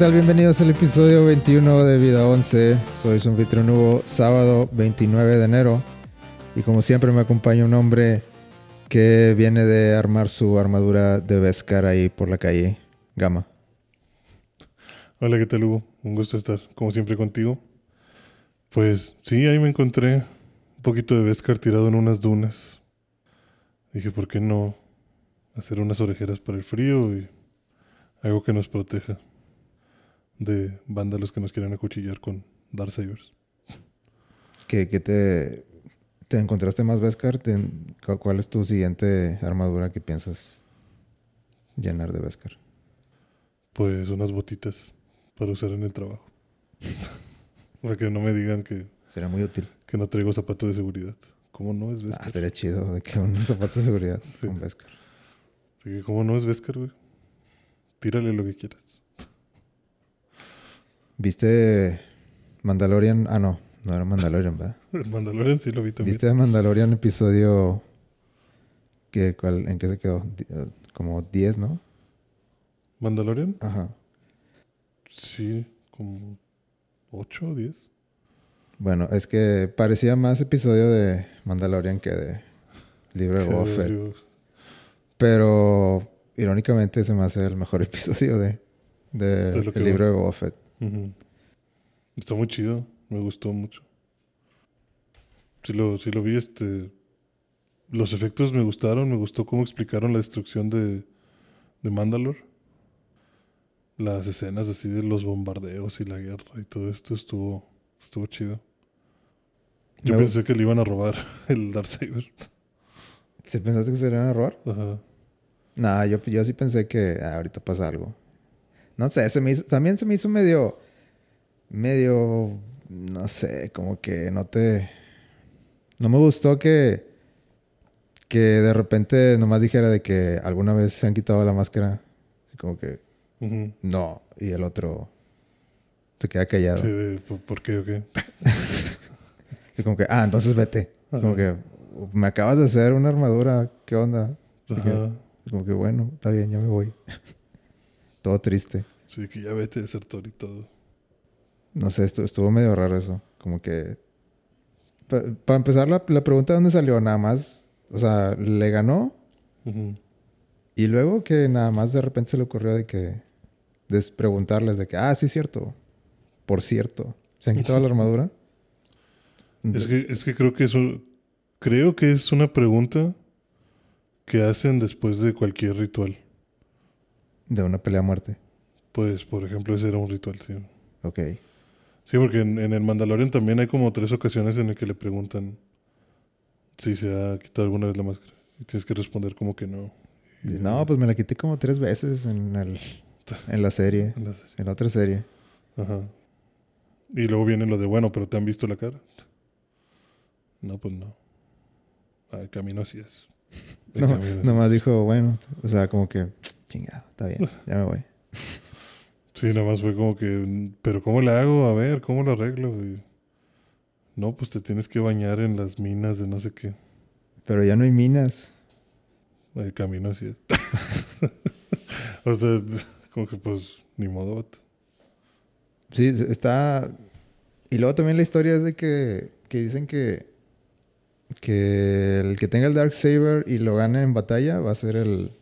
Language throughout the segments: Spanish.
Hola, ¿qué tal? Bienvenidos al episodio 21 de Vida 11. Soy su anfitrión Hugo, sábado 29 de enero. Y como siempre me acompaña un hombre que viene de armar su armadura de Beskar ahí por la calle. Gama. Hola, ¿qué tal Hugo? Un gusto estar como siempre contigo. Pues sí, ahí me encontré un poquito de Beskar tirado en unas dunas. Dije, ¿por qué no hacer unas orejeras para el frío y algo que nos proteja de vándalos que nos quieran acuchillar con Darksabers? ¿Qué, qué te, te encontraste más Beskar? ¿Cuál es tu siguiente armadura que piensas llenar de Beskar? Pues unas botitas para usar en el trabajo. para que no me digan que, Sería muy útil. que no traigo zapato de seguridad. ¿Cómo no es Ah, Beskar? estaría chido de que un zapato de seguridad Sí. con Beskar. Así que, ¿Cómo no es Beskar, güey? Tírale lo que quieras. ¿Viste Mandalorian? Ah, no, no era Mandalorian, ¿verdad? Mandalorian sí lo vi también. ¿Viste Mandalorian episodio que, cuál, en qué se quedó? Eh, Como 10, ¿no? ¿Mandalorian? Ajá. Sí, como 8 o 10. Bueno, es que parecía más episodio de Mandalorian que de libro de Boba Fett. Pero irónicamente se me hace el mejor episodio de, de, De el libro de Boba Fett. Ujú. Está muy chido, me gustó mucho. Sí lo, sí lo vi, este... Los efectos me gustaron, me gustó cómo explicaron la destrucción de, de Mandalore. Las escenas así de los bombardeos y la guerra y todo esto estuvo, estuvo chido. Yo pensé que le iban a robar el Darksaber. ¿Sí pensaste que se le iban a robar? Ajá. Nah, yo, yo sí pensé que ah, ahorita pasa algo. No sé, se me hizo, también se me hizo medio, medio, no sé, como que no te, no me gustó que, que de repente nomás dijera de que alguna vez se han quitado la máscara. Así como que, no, y el otro se queda callado. Sí, ¿por, qué o qué? Y como que, ah, entonces vete. Como que, me acabas de hacer una armadura, ¿qué onda? Que-. Como que, bueno, está bien, ya me voy. Todo triste. Sí, que ya vete desertor y todo. No sé, estu- estuvo medio raro eso. Como que. Para empezar, la, la pregunta de dónde salió, nada más. O sea, le ganó. Y luego que nada más de repente se le ocurrió de que. De preguntarles de que, ah, sí, cierto. Por cierto. ¿Se han quitado la armadura? Es que, es que creo que eso. Creo que es una pregunta que hacen después de cualquier ritual. De una pelea a muerte. Pues, por ejemplo, ese era un ritual, sí. Ok. Sí, porque en, en el Mandalorian también hay como tres ocasiones en las que le preguntan si se ha quitado alguna vez la máscara. Y tienes que responder como que no. Y- no, pues me la quité como tres veces en, el, en la serie. En la otra serie. Ajá. Y luego viene lo de, bueno, pero ¿te han visto la cara? No, pues no. Ah, el camino así es. El No, así nomás dijo, bueno, o sea, como que, chingado, está bien, ya me voy. Sí, nada más fue como que, pero ¿cómo le hago? A ver, ¿cómo lo arreglo? Y, no, pues te tienes que bañar en las minas de no sé qué. Pero ya no hay minas. El camino así es. o sea, como que pues, ni modo. Sí, está. Y luego también la historia es de que, que dicen que, que el que tenga el Dark Saber y lo gane en batalla va a ser el.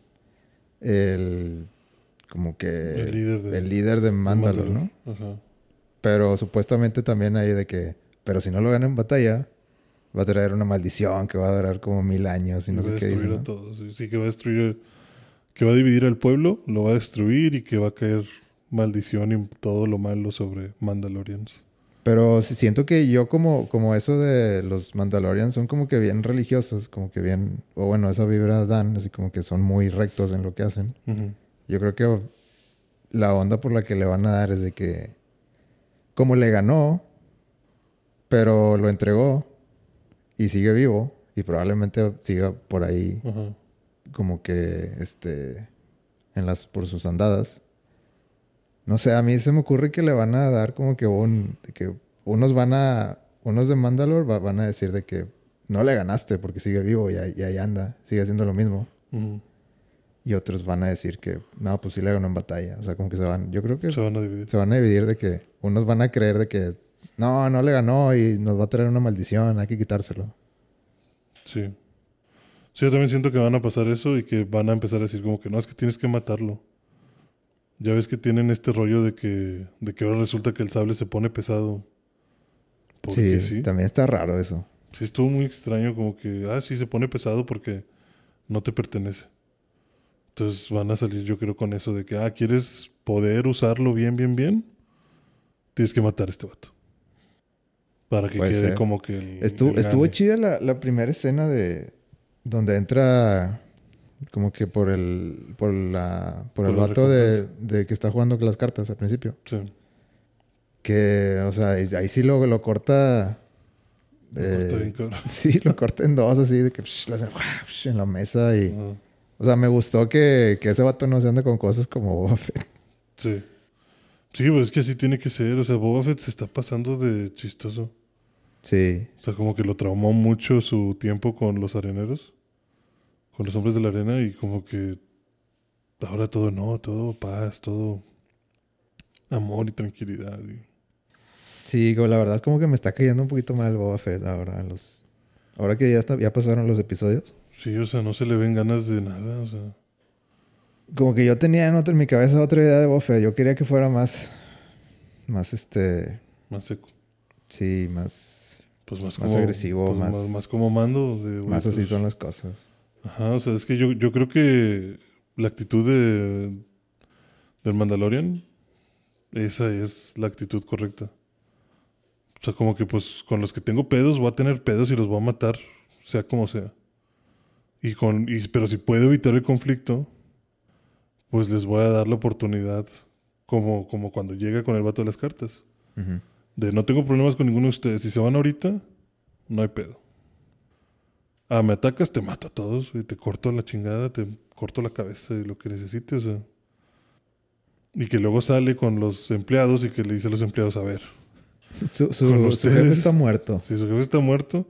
El como que. El líder de, el líder de Mandalore, ¿no? Ajá. Pero supuestamente también hay de que. Pero si no lo gana en batalla, va a traer una maldición que va a durar como mil años y no va sé a qué destruir dicen. a ¿no? todos. Sí, que va a destruir, que va a dividir al pueblo, lo va a destruir y que va a caer maldición y todo lo malo sobre Mandalorians. Pero siento que yo como, como eso de los Mandalorians son como que bien religiosos, como que bien, o bueno, esa vibra dan, así como que son muy rectos en lo que hacen. Yo creo que la onda por la que le van a dar es de que, como le ganó, pero lo entregó y sigue vivo y probablemente siga por ahí como que, este, en las, por sus andadas. No sé, a mí se me ocurre que le van a dar como que un, que unos van a, unos de Mandalore va- van a decir de que no le ganaste porque sigue vivo y ahí, y ahí anda, sigue haciendo lo mismo. Y otros van a decir que, no, pues sí le ganó en batalla. O sea, como que se van, yo creo que Se van a dividir. se van a dividir de que unos van a creer de que, no, no le ganó y nos va a traer una maldición, hay que quitárselo. Sí. Sí, yo también siento que van a pasar eso y que van a empezar a decir como que no, es que tienes que matarlo. Ya ves que tienen este rollo de que, de que ahora resulta que el sable se pone pesado. Sí, sí. también está raro eso. Sí, estuvo muy extraño, como que, ah, sí, se pone pesado porque no te pertenece. Entonces van a salir, yo creo, con eso de que, ah, ¿quieres poder usarlo bien, bien, bien? Tienes que matar a este vato. Para que Puede quede ser. como que el. Estuvo, el estuvo chida la, la primera escena de donde entra como que por el por la por, Por el vato de, de que está jugando con las cartas al principio. Sí. Que, o sea, ahí, ahí sí lo, lo corta. Lo eh, corta cabrón. sí, lo corta en dos así de que psh, hacen, psh, en la mesa y. O sea, me gustó que, que ese vato no se ande con cosas como Boba Fett. Sí. Sí, pues es que así tiene que ser. O sea, Boba Fett se está pasando de chistoso. Sí. O sea, como que lo traumó mucho su tiempo con los areneros. Con los hombres de la arena y como que ahora todo no, todo paz, todo amor y tranquilidad. y- Sí, la verdad es como que me está cayendo un poquito mal Boba Fett ahora. Los, ahora que ya, está, ya pasaron los episodios. Sí, o sea, no se le ven ganas de nada. O sea, Como que yo tenía en, otra, en mi cabeza otra idea de Boba Fett. Yo quería que fuera más. Más este. más seco. Sí, más. Pues más, Más como, agresivo, pues más- más, más como mando. De, Más así son las cosas. Ajá, o sea, es que yo, yo creo que la actitud de del Mandalorian, esa es la actitud correcta. O sea, como que pues con los que tengo pedos voy a tener pedos y los voy a matar, sea como sea. Y con, y, pero si puedo evitar el conflicto, pues les voy a dar la oportunidad, como, como cuando llega con el vato de las cartas. De no tengo problemas con ninguno de ustedes. Si se van ahorita, no hay pedo. Ah, me atacas, te mato a todos. Y te corto la chingada, te corto la cabeza y lo que necesites. O sea. Y que luego sale con los empleados y que le dice a los empleados, a ver, Su, su- Con su jefe está muerto. si su jefe está muerto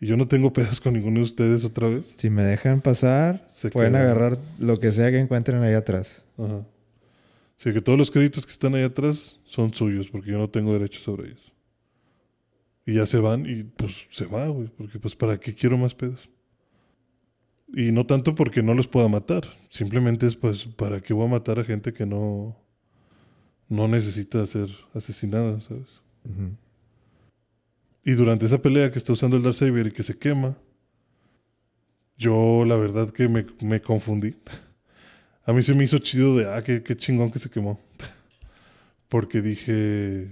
y yo no tengo pedos con ninguno de ustedes otra vez. Si me dejan pasar, Se pueden quedan. agarrar lo que sea que encuentren ahí atrás. Ajá. Así que todos los créditos que están ahí atrás son suyos porque yo no tengo derecho sobre ellos. Y ya se van y pues se va, güey, porque pues para qué quiero más pedos. Y no tanto porque no los pueda matar, simplemente es pues para qué voy a matar a gente que no no necesita ser asesinada, ¿sabes? Ujú. Y durante esa pelea que está usando el Darksaber y que se quema, yo la verdad que me, me confundí. A mí se me hizo chido de, ah, qué, qué chingón que se quemó. Porque dije,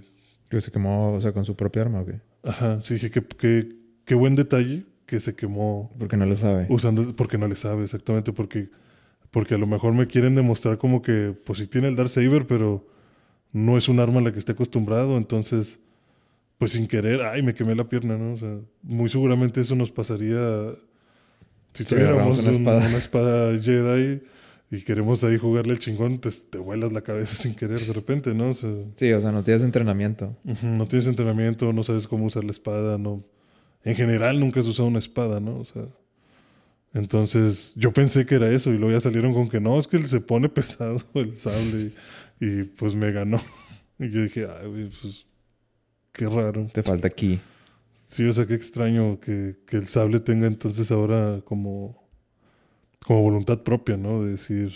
Que se quemó, o sea, con su propia arma, ¿o qué? Ajá, sí, dije, qué, qué, qué buen detalle que se quemó Porque no lo sabe. usando, porque no le sabe exactamente, porque, porque a lo mejor me quieren demostrar como que, pues sí tiene el Darksaber, pero no es un arma a la que esté acostumbrado, entonces, pues sin querer, ay, me quemé la pierna, ¿no? O sea, muy seguramente eso nos pasaría si tuviéramos una un- espada. una espada Jedi y queremos ahí jugarle el chingón, te, te vuelas la cabeza sin querer de repente, ¿no? O sea, Sí, o sea, no tienes entrenamiento. No tienes entrenamiento, no sabes cómo usar la espada, no. En general nunca has usado una espada, ¿no? O sea. Entonces, yo pensé que era eso, y luego ya salieron con que no, es que se pone pesado el sable, y, y, pues me ganó. Y yo dije, ay, pues. Qué raro. Te falta aquí. Sí, o sea, qué extraño que, que el sable tenga entonces ahora como. Como voluntad propia, ¿no? De decir,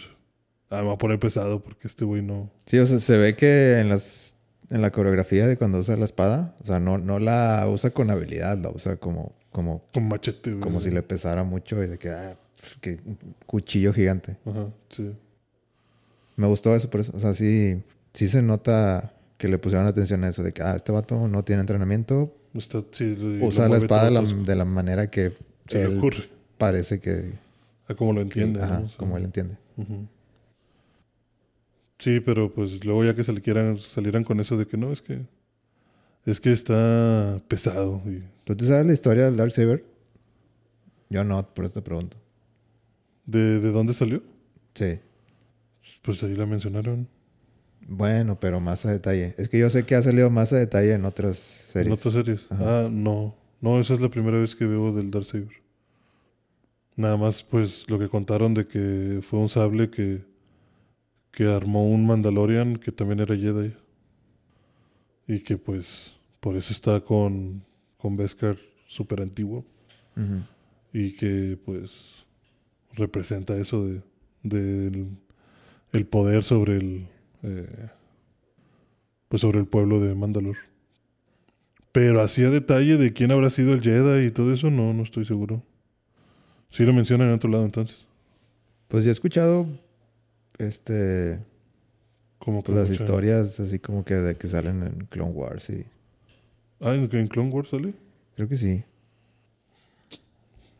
ah, me voy a poner pesado porque este güey no. Sí, o sea, se ve que en las en la coreografía de cuando usa la espada, o sea, no, no la usa con habilidad, la usa como, como, Con machete, güey. como si le pesara mucho y de que, ah, que cuchillo gigante. Ajá, sí. Me gustó eso por eso. O sea, sí, sí se nota que le pusieron atención a eso, de que, ah, este vato no tiene entrenamiento, Está, sí, usa la espada de la, todo tosco. de la manera que Se le ocurre. parece que, A como lo entiende. ajá, como él entiende. Sí, pero pues luego ya que se le quieran, salieran con eso de que no, es que es que está pesado. Y, ¿Tú te sabes la historia del Darksaber? Yo no, por eso te pregunto. ¿de, ¿De dónde salió? Sí. Pues ahí la mencionaron. Bueno, pero más a detalle. Es que yo sé que ha salido más a detalle en otras series. En otras series. Ajá. Ah, no. No, esa es la primera vez que veo del Darksaber. Nada más, pues, lo que contaron de que fue un sable que, que armó un Mandalorian que también era Jedi. Y que, pues, por eso está con, con Beskar súper antiguo. Y que, pues, representa eso de, del el poder sobre el, eh, pues, sobre el pueblo de Mandalor. Pero así a detalle de quién habrá sido el Jedi y todo eso, no, no estoy seguro. Sí lo mencionan en otro lado entonces. Pues yo he escuchado este Como que las historias así como que de que salen en Clone Wars y Ah, ¿en, en Clone Wars sale? creo que sí.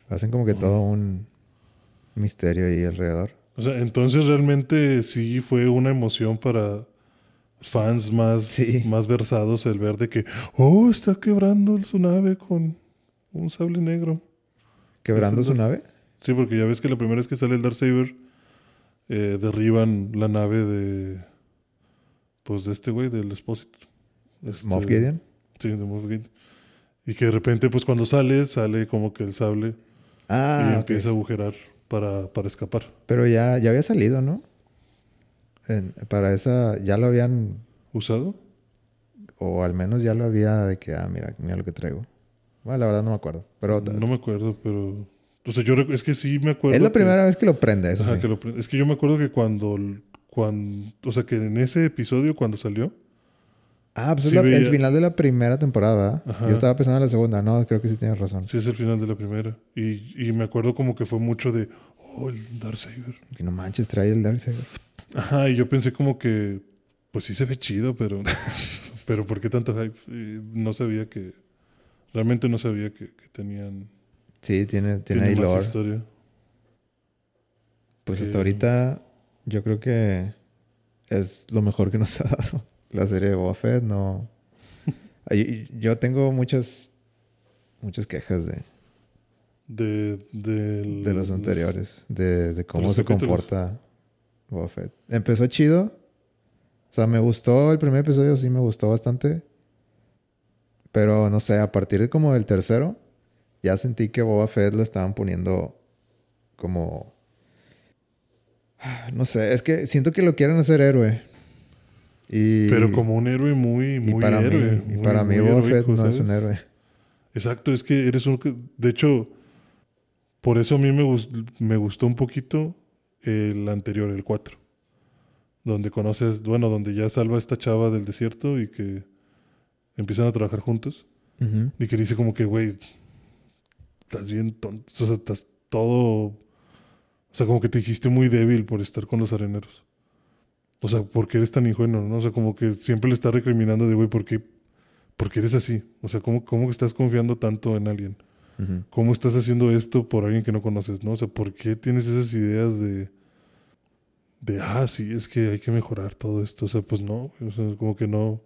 Hacen como que todo un misterio ahí alrededor. O sea, entonces realmente sí fue una emoción para fans más, Sí. más versados el ver de que, oh, está quebrando su nave con un sable negro. Quebrando su nave. Sí, porque ya ves que la primera vez que sale el Darksaber, eh, derriban la nave de, pues de este güey, del Expósito. Este- Moff Gideon. Sí, de Moff Gideon. Y que de repente, pues cuando sale, sale como que el sable y Ah, empieza a agujerar para, para escapar. Pero ya, ya había salido, ¿no? En- para esa, ya lo habían, ¿Usado? o al menos ya lo había de que, ah, mira, mira lo que traigo. Bueno, la verdad no me acuerdo. Pero No me acuerdo, pero... O sea, yo es que sí me acuerdo. es la que- primera vez que lo prende, eso Ajá, sí. que lo pre- es que yo me acuerdo que cuando, cuando... O sea, que en ese episodio, cuando salió... Ah, pues Sí es la- el final de la primera temporada. Yo estaba pensando en la segunda. No, creo que sí tienes razón. Sí, es el final de la primera. Y, y me acuerdo como que fue mucho de... Oh, el Darksaber. Que no manches, trae el Darksaber. Ajá, y yo pensé como que... Pues sí se ve chido, pero... pero ¿por qué tanto hype? Y no sabía que... Realmente no sabía que, que tenían... Sí, tiene, tiene, tiene ahí lore. historia. Pues hasta ahorita yo creo que es lo mejor que nos ha dado la serie de Boba Fett. No... Yo tengo muchas, muchas quejas de, De, del- de los anteriores, de, de cómo los se capítulos. comporta Boba Fett. Empezó chido. O sea, me gustó el primer episodio, sí me gustó bastante. Pero no sé, a partir de como del tercero, ya sentí que Boba Fett lo estaban poniendo como... Ah, No sé, es que siento que lo quieren hacer héroe. Y, Pero como un héroe muy, y muy para héroe. mí, y para mí Boba Fett no es un héroe. Exacto, es que eres un... De hecho, por eso a mí me, me gustó un poquito el anterior, el 4. Donde conoces, bueno, donde ya salva a esta chava del desierto y que empiezan a trabajar juntos. Y que dice como que, güey, estás bien tonto. O sea, estás todo... O sea, como que te dijiste muy débil por estar con los areneros. O sea, ¿por qué eres tan ingenuo? ¿no? O sea, como que siempre le está recriminando de, güey, ¿por qué, por qué eres así? O sea, ¿cómo, ¿cómo que estás confiando tanto en alguien? ¿Cómo estás haciendo esto por alguien que no conoces? ¿no? O sea, ¿por qué tienes esas ideas de, de, ah, sí, es que hay que mejorar todo esto? O sea, pues no, o sea, como que no,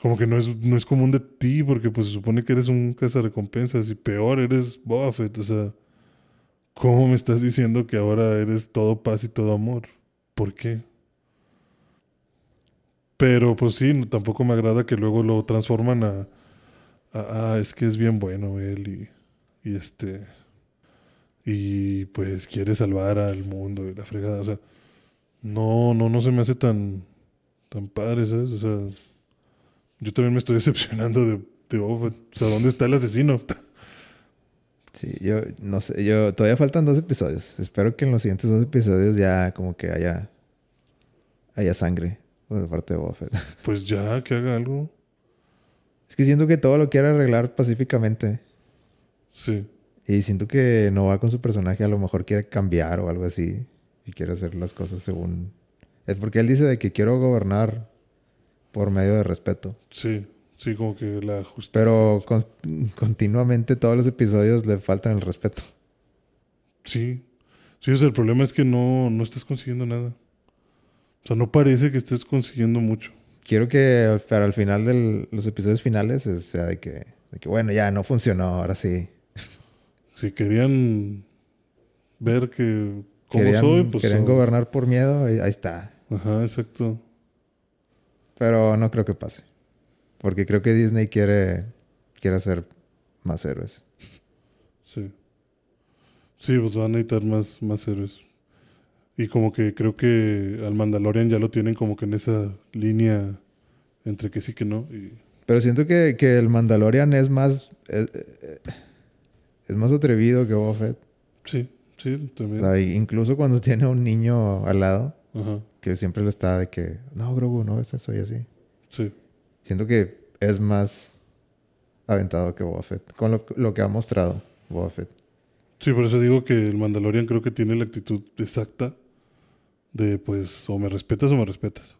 como que no es, no es común de ti, porque pues se supone que eres un cazarrecompensas y peor, eres Boba Fett, o sea, ¿cómo me estás diciendo que ahora eres todo paz y todo amor? ¿Por qué? Pero pues sí, tampoco me agrada que luego lo transforman a, a, "Ah, es que es bien bueno él y, y este y pues quiere salvar al mundo y la fregada, o sea, no, no, no se me hace tan, tan padre, ¿sabes? O sea, yo también me estoy decepcionando de, de Boba Fett. O sea, ¿dónde está el asesino? Sí, yo no sé, yo todavía faltan dos episodios. Espero que en los siguientes dos episodios ya como que haya haya sangre por parte de Boba Fett. Pues ya, que haga algo. Es que siento que todo lo quiere arreglar pacíficamente Sí. y siento que no va con su personaje, a lo mejor quiere cambiar o algo así y quiere hacer las cosas según es porque él dice de que quiero gobernar por medio de respeto, Sí, sí, como que la justicia. pero con- continuamente todos los episodios le faltan el respeto. Sí. Sí, o sea, el problema es que no, no estás consiguiendo nada. O sea, no parece que estés consiguiendo mucho. Quiero que para el final de los episodios finales sea de que, de que, bueno, ya no funcionó, ahora sí. Si querían ver que cómo Querían, soy, pues. querían somos. gobernar por miedo, ahí está. Ajá, exacto. Pero no creo que pase. Porque creo que Disney quiere, quiere hacer más héroes. Sí. Sí, pues van a necesitar más, más héroes. Y como que creo que al Mandalorian ya lo tienen como que en esa línea entre que sí que no. Y... Pero siento que, que el Mandalorian es más. Es, es más atrevido que Boba Fett. Sí, sí, también. O sea, incluso cuando tiene un niño al lado, Ajá, que siempre lo está de que, no, Grogu, no es eso y así. sí. Siento que es más aventado que Boba Fett, con lo, lo que ha mostrado Boba Fett. Sí, por eso digo que el Mandalorian creo que tiene la actitud exacta de pues o me respetas o me respetas.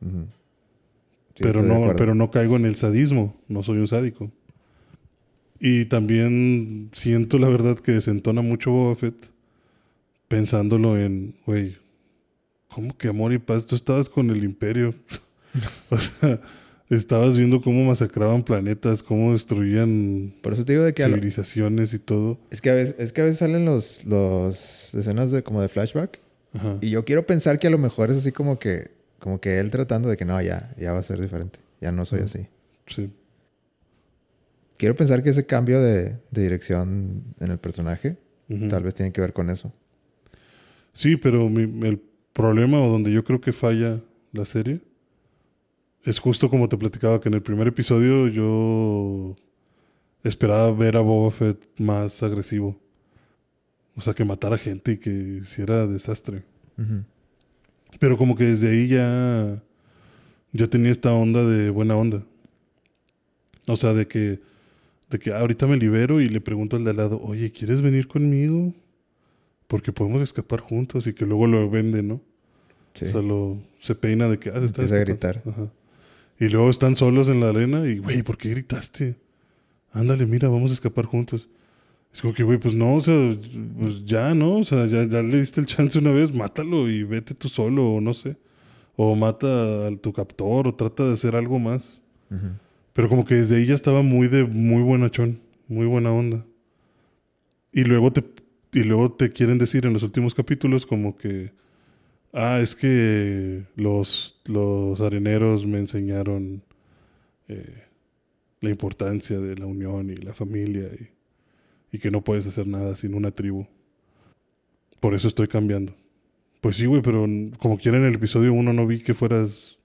Sí, pero no, pero no caigo en el sadismo, no soy un sádico. Y también siento la verdad que desentona mucho Boba Fett pensándolo en, güey, ¿cómo que amor y paz? Tú estabas con el imperio. o sea, estabas viendo cómo masacraban planetas, cómo destruían Por eso te digo de que a lo- civilizaciones y todo. es que a veces, es que a veces salen los, los escenas de como de flashback Ajá. y yo quiero pensar que a lo mejor es así como que como que él tratando de que no, ya, ya va a ser diferente. Ya no soy así. Sí. Quiero pensar que ese cambio de, de dirección en el personaje tal vez tiene que ver con eso. Sí, pero mi- el problema o donde yo creo que falla la serie es justo como te platicaba que en el primer episodio yo esperaba ver a Boba Fett más agresivo. O sea, que matara gente y que hiciera desastre. Pero como que desde ahí ya, ya tenía esta onda de buena onda. O sea, de que, de que "Ah, ahorita me libero y le pregunto al de al lado, oye, ¿quieres venir conmigo? Porque podemos escapar juntos y que luego lo vende, ¿no? Sí. O sea, lo, se peina de que ah, se están Empieza a escapando". gritar. Ajá. Y luego están solos en la arena y, güey, ¿por qué gritaste? Ándale, mira, vamos a escapar juntos. Es como que, güey, pues no, o sea, pues ya, ¿no? O sea, ya, ya le diste el chance una vez, mátalo y vete tú solo, o no sé. O mata a tu captor, o trata de hacer algo más. Ujú. Pero como que desde ahí ya estaba muy de muy buenachón, muy buena onda. Y luego te y luego te quieren decir en los últimos capítulos como que ah, es que los los areneros me enseñaron eh, la importancia de la unión y la familia y, y que no puedes hacer nada sin una tribu. Por eso estoy cambiando. Pues sí, güey, pero como quiera en el episodio 1 no vi que fueras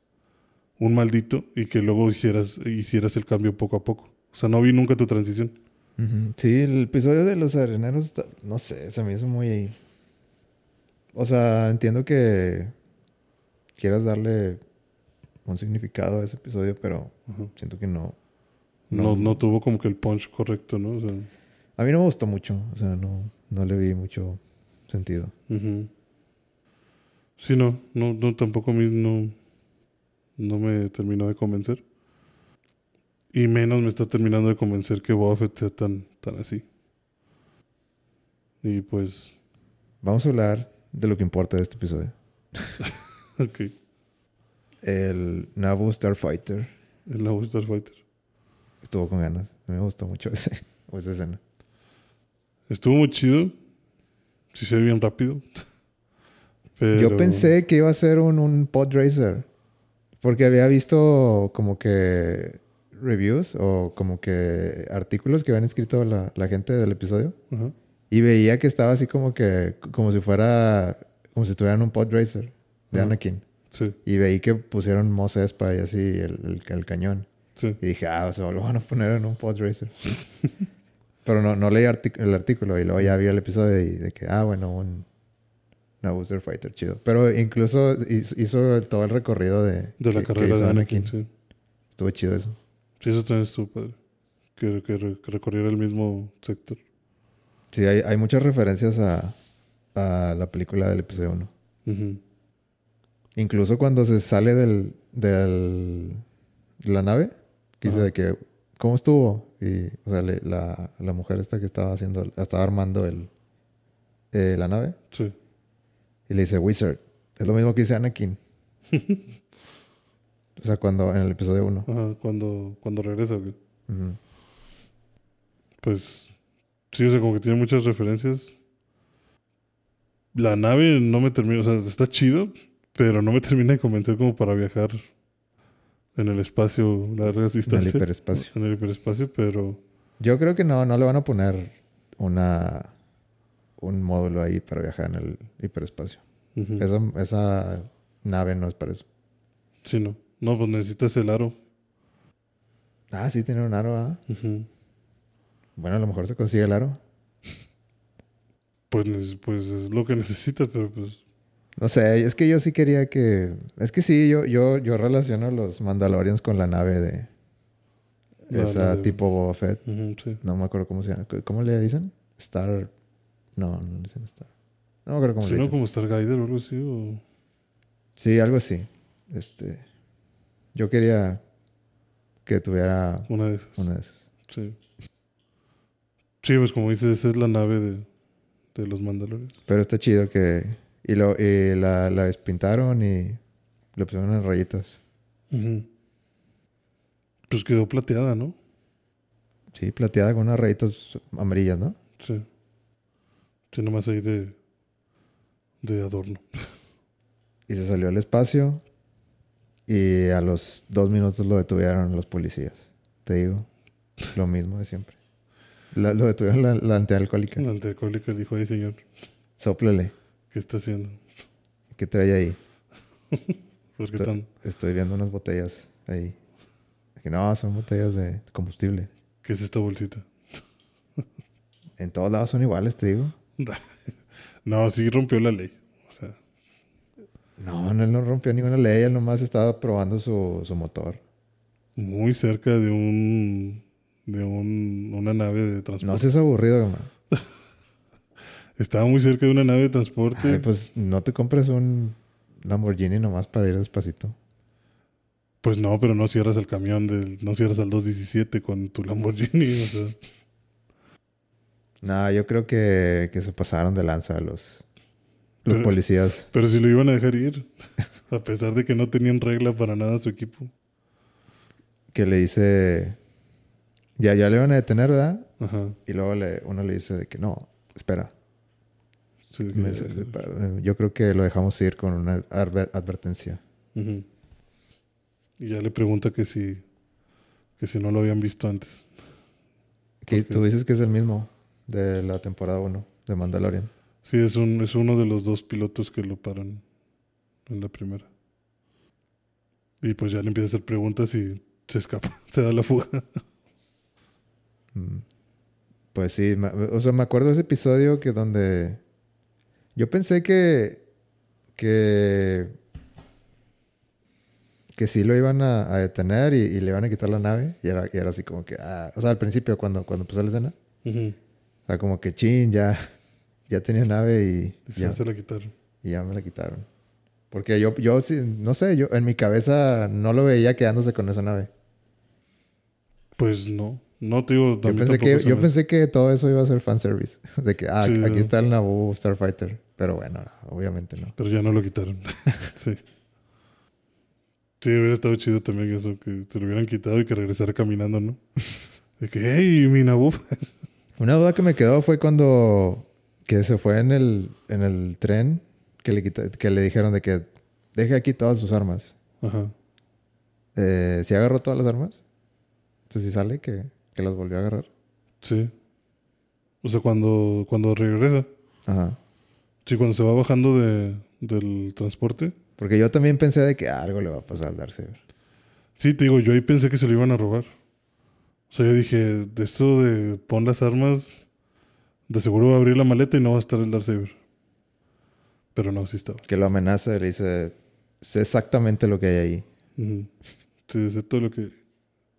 un maldito y que luego hicieras, hicieras el cambio poco a poco. O sea, no vi nunca tu transición. Sí, el episodio de los areneros, no sé, se me hizo muy... O sea, entiendo que quieras darle un significado a ese episodio, pero siento que no. No, no tuvo como que el punch correcto, ¿no? O sea, A mí no me gustó mucho, o sea, no, no le vi mucho sentido. Sí, no, no, no, tampoco a mí no, no me terminó de convencer. Y menos me está terminando de convencer que Boba Fett sea tan, tan así. Y pues, Vamos a hablar de lo que importa de este episodio. ok, El Naboo Starfighter el nuevo Starfighter. estuvo con ganas. Me gustó mucho ese, esa escena. Estuvo muy chido. Sí se ve bien rápido. Pero... Yo pensé que iba a ser un, un pod racer. Porque había visto como que reviews o como que artículos que habían escrito la, la gente del episodio. Y veía que estaba así como que, como si fuera, como si estuviera en un pod racer de. Anakin. Sí, Y veí que pusieron Mos Espa y así el, el, el cañón. sí. Y dije, ah, o sea, lo van a poner en un pod racer. Pero no, no leí el artículo y luego ya vi el episodio y de que, ah, bueno, un una Booster Fighter chido. Pero incluso hizo, todo el recorrido de, De la que- carrera de Anakin, sí. Estuvo chido eso. Sí, eso también estuvo padre. Que, que, re- que recorriera el mismo sector. Sí, hay, hay muchas referencias a, a la película del episodio 1. Ujú. Incluso cuando se sale del, del de la nave, que dice de que, ¿cómo estuvo? Y, o sea, le- la, la mujer esta que estaba haciendo, estaba armando el, eh, la nave, Sí. y le dice, Wizard. Es lo mismo que dice Anakin. o sea, cuando, en el episodio 1. Ajá, cuando, cuando regresa. güey. Pues sí, o sea, como que tiene muchas referencias. La nave no me termina, o sea, está chido, pero no me termina de convencer como para viajar en el espacio, largas En el distancias. hiperespacio. En el hiperespacio, pero Yo creo que no, no le van a poner una un módulo ahí para viajar en el hiperespacio. Esa nave no es para eso. Sí, no. No, pues necesitas el aro. Ah, sí, tiene un aro, ¿ah? Bueno, a lo mejor se consigue el aro. Pues, pues es lo que necesitas, pero pues... No sé, es que yo sí quería que... Es que sí, yo, yo, yo relaciono los Mandalorians con la nave de... La esa nave. tipo Boba Fett. sí. No me acuerdo cómo se llama. ¿Cómo le dicen? Star... No, no le dicen Star. No me acuerdo cómo Sí, le no, dicen. como Stargazer o algo así. O... Sí, algo así. Este... Yo quería que tuviera Una de esas. una de esas. Sí. Sí, pues como dices, esa es la nave de, de los Mandalorians. Pero está chido que... Y, lo, y la, la despintaron y le pusieron unas rayitas. Pues quedó plateada, ¿no? Sí, plateada con unas rayitas amarillas, ¿no? Sí. Sí, nomás ahí de, de adorno. Y se salió al espacio. Y a los dos minutos lo detuvieron los policías. Te digo. Lo mismo de siempre. La- lo detuvieron la, la antialcohólica. La antialcohólica dijo, ay señor, Sóplele. ¿qué está haciendo? ¿Qué trae ahí? ¿Por qué Esto- tan, Estoy viendo unas botellas ahí. Que no, son botellas de combustible. qué es esta bolsita? En todos lados son iguales, te digo. No, sí rompió la ley. No, no, él no rompió ninguna ley. Él nomás estaba probando su, su motor. muy cerca de un de un, una nave de transporte. No seas aburrido, man. Estaba muy cerca de una nave de transporte. Ay, pues no te compres un Lamborghini nomás para ir despacito. Pues no, pero no cierras el camión del, no cierras al 217 con tu Lamborghini, o sea, Nah, yo creo que, que se pasaron de lanza los, los Pero- policías. pero si lo iban a dejar ir, a pesar de que no tenían regla para nada su equipo. Que le dice. Ya, ya le iban a detener, ¿verdad? Ajá. Y luego le, uno le dice de que no, espera. Sí, Me- yo creo que lo dejamos ir con una adver- advertencia. Y ya le pregunta que si que si no lo habían visto antes. Que tú dices que es el mismo de la temporada 1 de Mandalorian. Sí, es un es uno de los dos pilotos que lo paran en la primera. Y pues ya le empieza a hacer preguntas y se escapa, se da la fuga. Mm. Pues sí, o sea, me acuerdo de ese episodio que donde yo pensé que que que sí lo iban a, a detener y, y le iban a quitar la nave y era, y era así como que ah, o sea, al principio cuando cuando empezó la escena, Ujú. o sea, como que chin, ya ya tenía nave y Y ya, se la quitaron. y ya me la quitaron. Porque yo yo sí, no sé, yo en mi cabeza no lo veía quedándose con esa nave. Pues no. No te digo. Yo pensé, que, yo pensé que todo eso iba a ser fanservice. De que, ah, Sí, aquí no. está el Naboo Starfighter. Pero bueno, obviamente no. Pero ya no lo quitaron. sí. Sí, hubiera estado chido también eso, que se lo hubieran quitado y que regresara caminando, ¿no? De que, hey, mi Naboo. Una duda que me quedó fue cuando que se fue en el, en el tren que le, quita- que le dijeron de que deje aquí todas sus armas. Ajá. Eh, ¿Sí agarró todas las armas? Entonces, si sale que, que las volvió a agarrar. Sí. O sea, cuando, cuando regresa. Ajá. Sí, cuando se va bajando de, del transporte. Porque yo también pensé de que algo le va a pasar al Darksaber. Sí, te digo, yo ahí pensé que se lo iban a robar. O sea, yo dije, de eso de pon las armas, de seguro va a abrir la maleta y no va a estar el Darksaber. Pero no, sí estaba. Que lo amenaza y le dice, sé exactamente lo que hay ahí. Ujú. Sí, es todo lo que...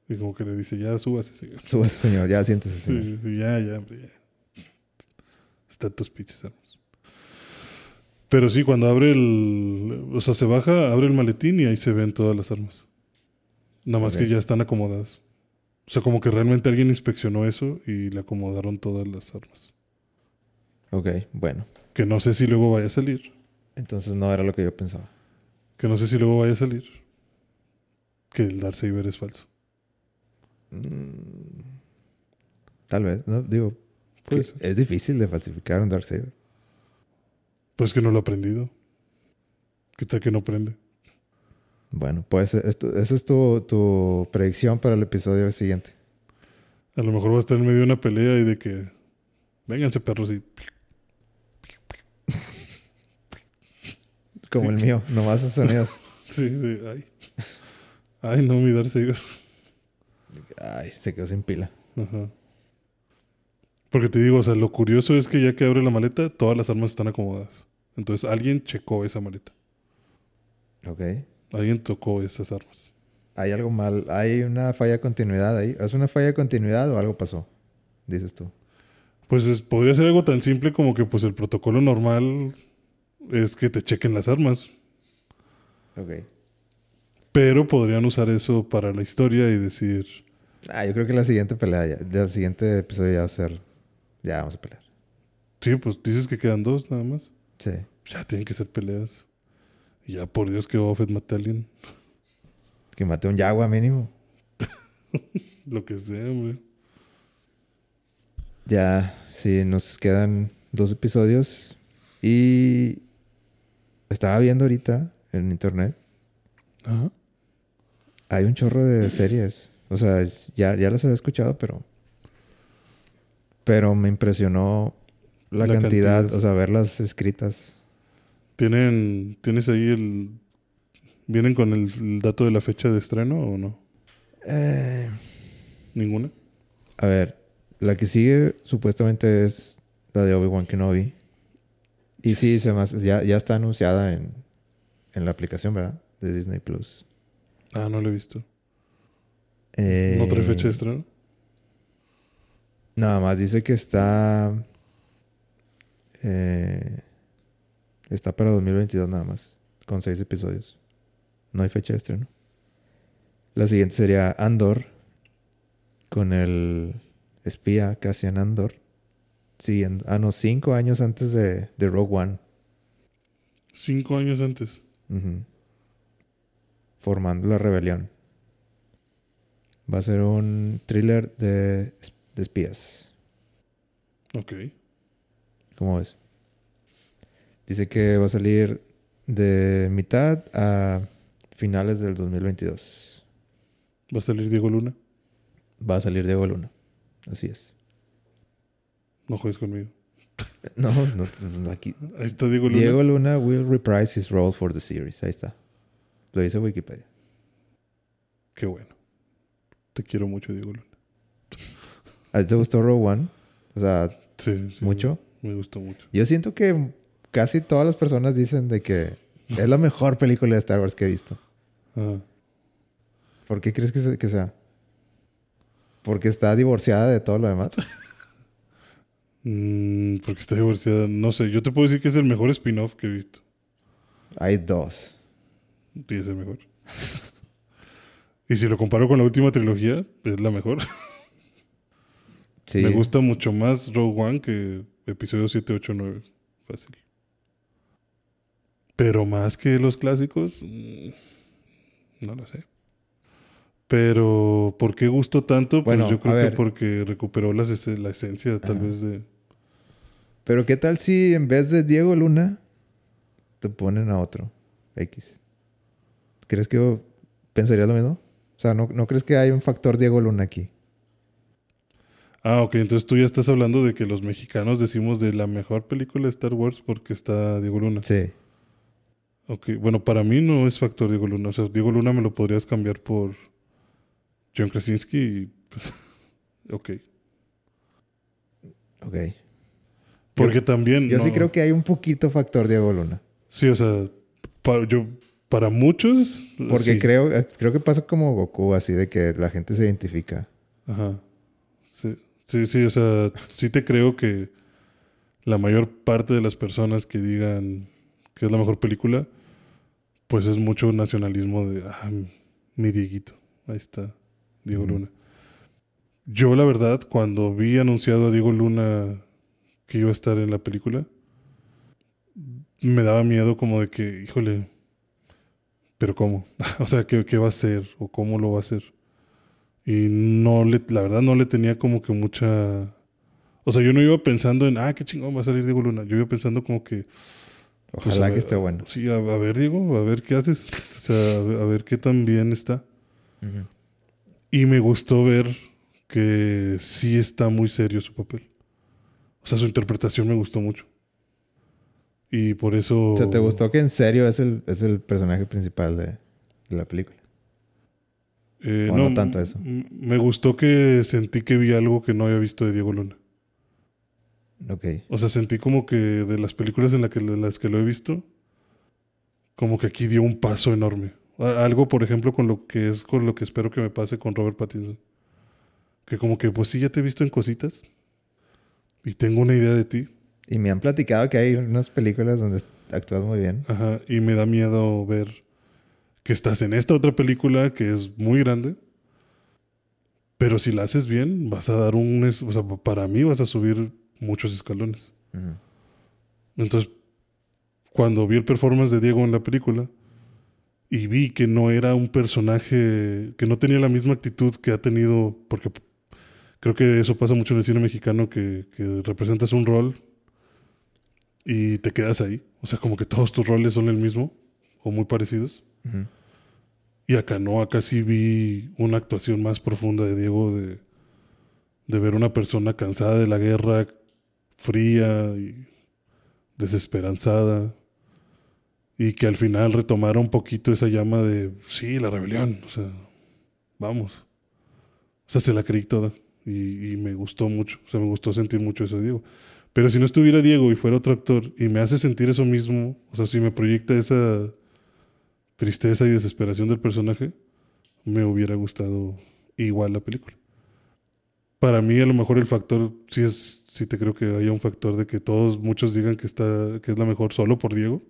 Y como que le dice, ya súbase, señor. Súbase, señor, ya siéntese, señor. Sí, sí, ya, ya, hombre, ya. Están tus pinches armas. Pero sí, cuando abre el... O sea, se baja, abre el maletín y ahí se ven todas las armas. Nada más que ya están acomodadas. O sea, como que realmente alguien inspeccionó eso y le acomodaron todas las armas. Ok, bueno. Que no sé si luego vaya a salir. Entonces no era lo que yo pensaba. Que no sé si luego vaya a salir. Que el Darksaber es falso. Mm, Tal vez, ¿no? Digo, es difícil de falsificar un Darksaber. Pues que no lo ha aprendido. ¿Qué tal que no prende? Bueno, pues esto, esa es tu, tu predicción para el episodio siguiente. A lo mejor va a estar en medio de una pelea y de que... Vénganse perros y... Como el mío, nomás esos sonidos. Sí, de, ay. Ay, no, mi Darth Vader. Ay, se quedó sin pila. Ajá. Porque te digo, o sea, lo curioso es que ya que abre la maleta, todas las armas están acomodadas. Entonces alguien checó esa maleta. Ok. Alguien tocó esas armas. Hay algo mal, hay una falla de continuidad ahí. ¿Es una falla de continuidad o algo pasó? Dices tú. Pues es- podría ser algo tan simple como que pues el protocolo normal es que te chequen las armas. Ok. Pero podrían usar eso para la historia y decir, Ah, yo creo que la siguiente pelea, ya, el siguiente episodio ya va a ser. Ya vamos a pelear. sí, pues dices que quedan dos nada más. Sí. Ya tienen que ser peleas. Y ya por Dios que Buffett mate a alguien. Que mate un Yagua mínimo. Lo que sea, hombre. Ya, sí, nos quedan dos episodios. Y estaba viendo ahorita en internet. Ajá. Hay un chorro de series. O sea, ya, ya las había escuchado, pero. Pero me impresionó la, La cantidad, cantidad. o sea, verlas escritas. ¿Tienen, ¿Tienes ahí el... ¿Vienen con el, el dato de la fecha de estreno o no? Eh, ¿Ninguna? a ver, la que sigue supuestamente es la de Obi-Wan Kenobi. Y sí, se me hace- ya, ya está anunciada en, en la aplicación, ¿verdad? De Disney Plus. Ah, no lo he visto. Eh, ¿No trae fecha de estreno? Nada más dice que está. eh, está para 2022 nada más. Con seis episodios. No hay fecha de estreno. La siguiente sería Andor. Con el espía Cassian Andor. Siguiendo. Ah, no, cinco años antes de, de Rogue One. Cinco años antes. Formando la rebelión. Va a ser un thriller de, de espías. Ok. ¿Cómo ves? Dice que va a salir de mitad a finales del 2022. ¿Va a salir Diego Luna? Va a salir Diego Luna. Así es. No juegues conmigo. No, no, no, aquí. Ahí está Diego Luna. Diego Luna will reprise his role for the series. Ahí está. Lo dice Wikipedia. Qué bueno. Te quiero mucho, Diego Luna. ¿A ti te gustó Rogue One? O sea, Sí, sí. ¿mucho? Me gustó mucho. Yo siento que casi todas las personas dicen de que es la mejor película de Star Wars que he visto. Ah, ¿Por qué crees que sea? ¿Porque está divorciada de todo lo demás? mm, porque está divorciada. No sé, yo te puedo decir que es el mejor spin-off que he visto. Hay dos. Sí, es el mejor. y si lo comparo con la última trilogía, es la mejor. Sí. Me gusta mucho más Rogue One que episodio 7, 8, 9. Fácil. Pero más que los clásicos, mm, no lo sé. Pero, ¿por qué gustó tanto? Pues Bueno, yo creo que porque recuperó las ese- la esencia, tal Ajá. vez, de. Pero ¿qué tal si en vez de Diego Luna te ponen a otro X? ¿Crees que yo pensaría lo mismo? O sea, ¿no, no crees que hay un factor Diego Luna aquí? Ah, ok, entonces tú ya estás hablando de que los mexicanos decimos de la mejor película de Star Wars porque está Diego Luna. Sí. Ok, bueno, para mí no es factor Diego Luna. O sea, Diego Luna me lo podrías cambiar por John Krasinski y. pues, ok. Ok. Porque también. Yo sí creo que hay un poquito factor Diego Luna. Sí, o sea, para, yo, para muchos. Porque sí. creo, eh, creo que pasa como Goku, así de que la gente se identifica. Ajá. Sí, sí, sí, o sea, sí te creo que la mayor parte de las personas que digan que es la mejor película, pues es mucho nacionalismo de, ah, mi Dieguito, ahí está, Diego. Luna. Yo, la verdad, cuando vi anunciado a Diego Luna que iba a estar en la película, me daba miedo como de que, híjole, pero ¿cómo? o sea, ¿qué, ¿qué va a hacer? ¿O cómo lo va a hacer? Y no le, la verdad no le tenía como que mucha... O sea, yo no iba pensando en, ah, qué chingón va a salir Diego Luna. Yo iba pensando como que... pues, Ojalá que esté bueno. Sí, a, a ver, Diego, a ver qué haces. O sea, a ver, a ver qué tan bien está. Ujú. Y me gustó ver que sí está muy serio su papel. O sea, su interpretación me gustó mucho. Y por eso... O sea, ¿te gustó que en serio es el, es el personaje principal de, de la película? Eh, O no tanto eso. Me gustó que sentí que vi algo que no había visto de Diego Luna. Ok. O sea, sentí como que de las películas en, la que, las que lo he visto, como que aquí dio un paso enorme. Algo, por ejemplo, con lo que es con lo que espero que me pase con Robert Pattinson. Que como que, pues sí, ya te he visto en cositas. Y tengo una idea de ti. Y me han platicado que hay unas películas donde actúas muy bien. Ajá. Y me da miedo ver que estás en esta otra película que es muy grande. Pero si la haces bien, vas a dar un... O sea, para mí vas a subir muchos escalones. Entonces, cuando vi el performance de Diego en la película y vi que no era un personaje, que no tenía la misma actitud que ha tenido, porque creo que eso pasa mucho en el cine mexicano, que, que representas un rol y te quedas ahí. O sea, como que todos tus roles son el mismo o muy parecidos. Y acá no, acá sí vi una actuación más profunda de Diego de, de ver una persona cansada de la guerra, fría y desesperanzada. Y que al final retomara un poquito esa llama de, sí, la rebelión, o sea, vamos. O sea, se la creí toda. Y, y me gustó mucho, o sea, me gustó sentir mucho eso Diego. Pero si no estuviera Diego y fuera otro actor y me hace sentir eso mismo, o sea, si me proyecta esa tristeza y desesperación del personaje, me hubiera gustado igual la película. Para mí, a lo mejor el factor, sí es, sí te creo que haya un factor de que todos, muchos digan que está, que es la mejor solo por Diego.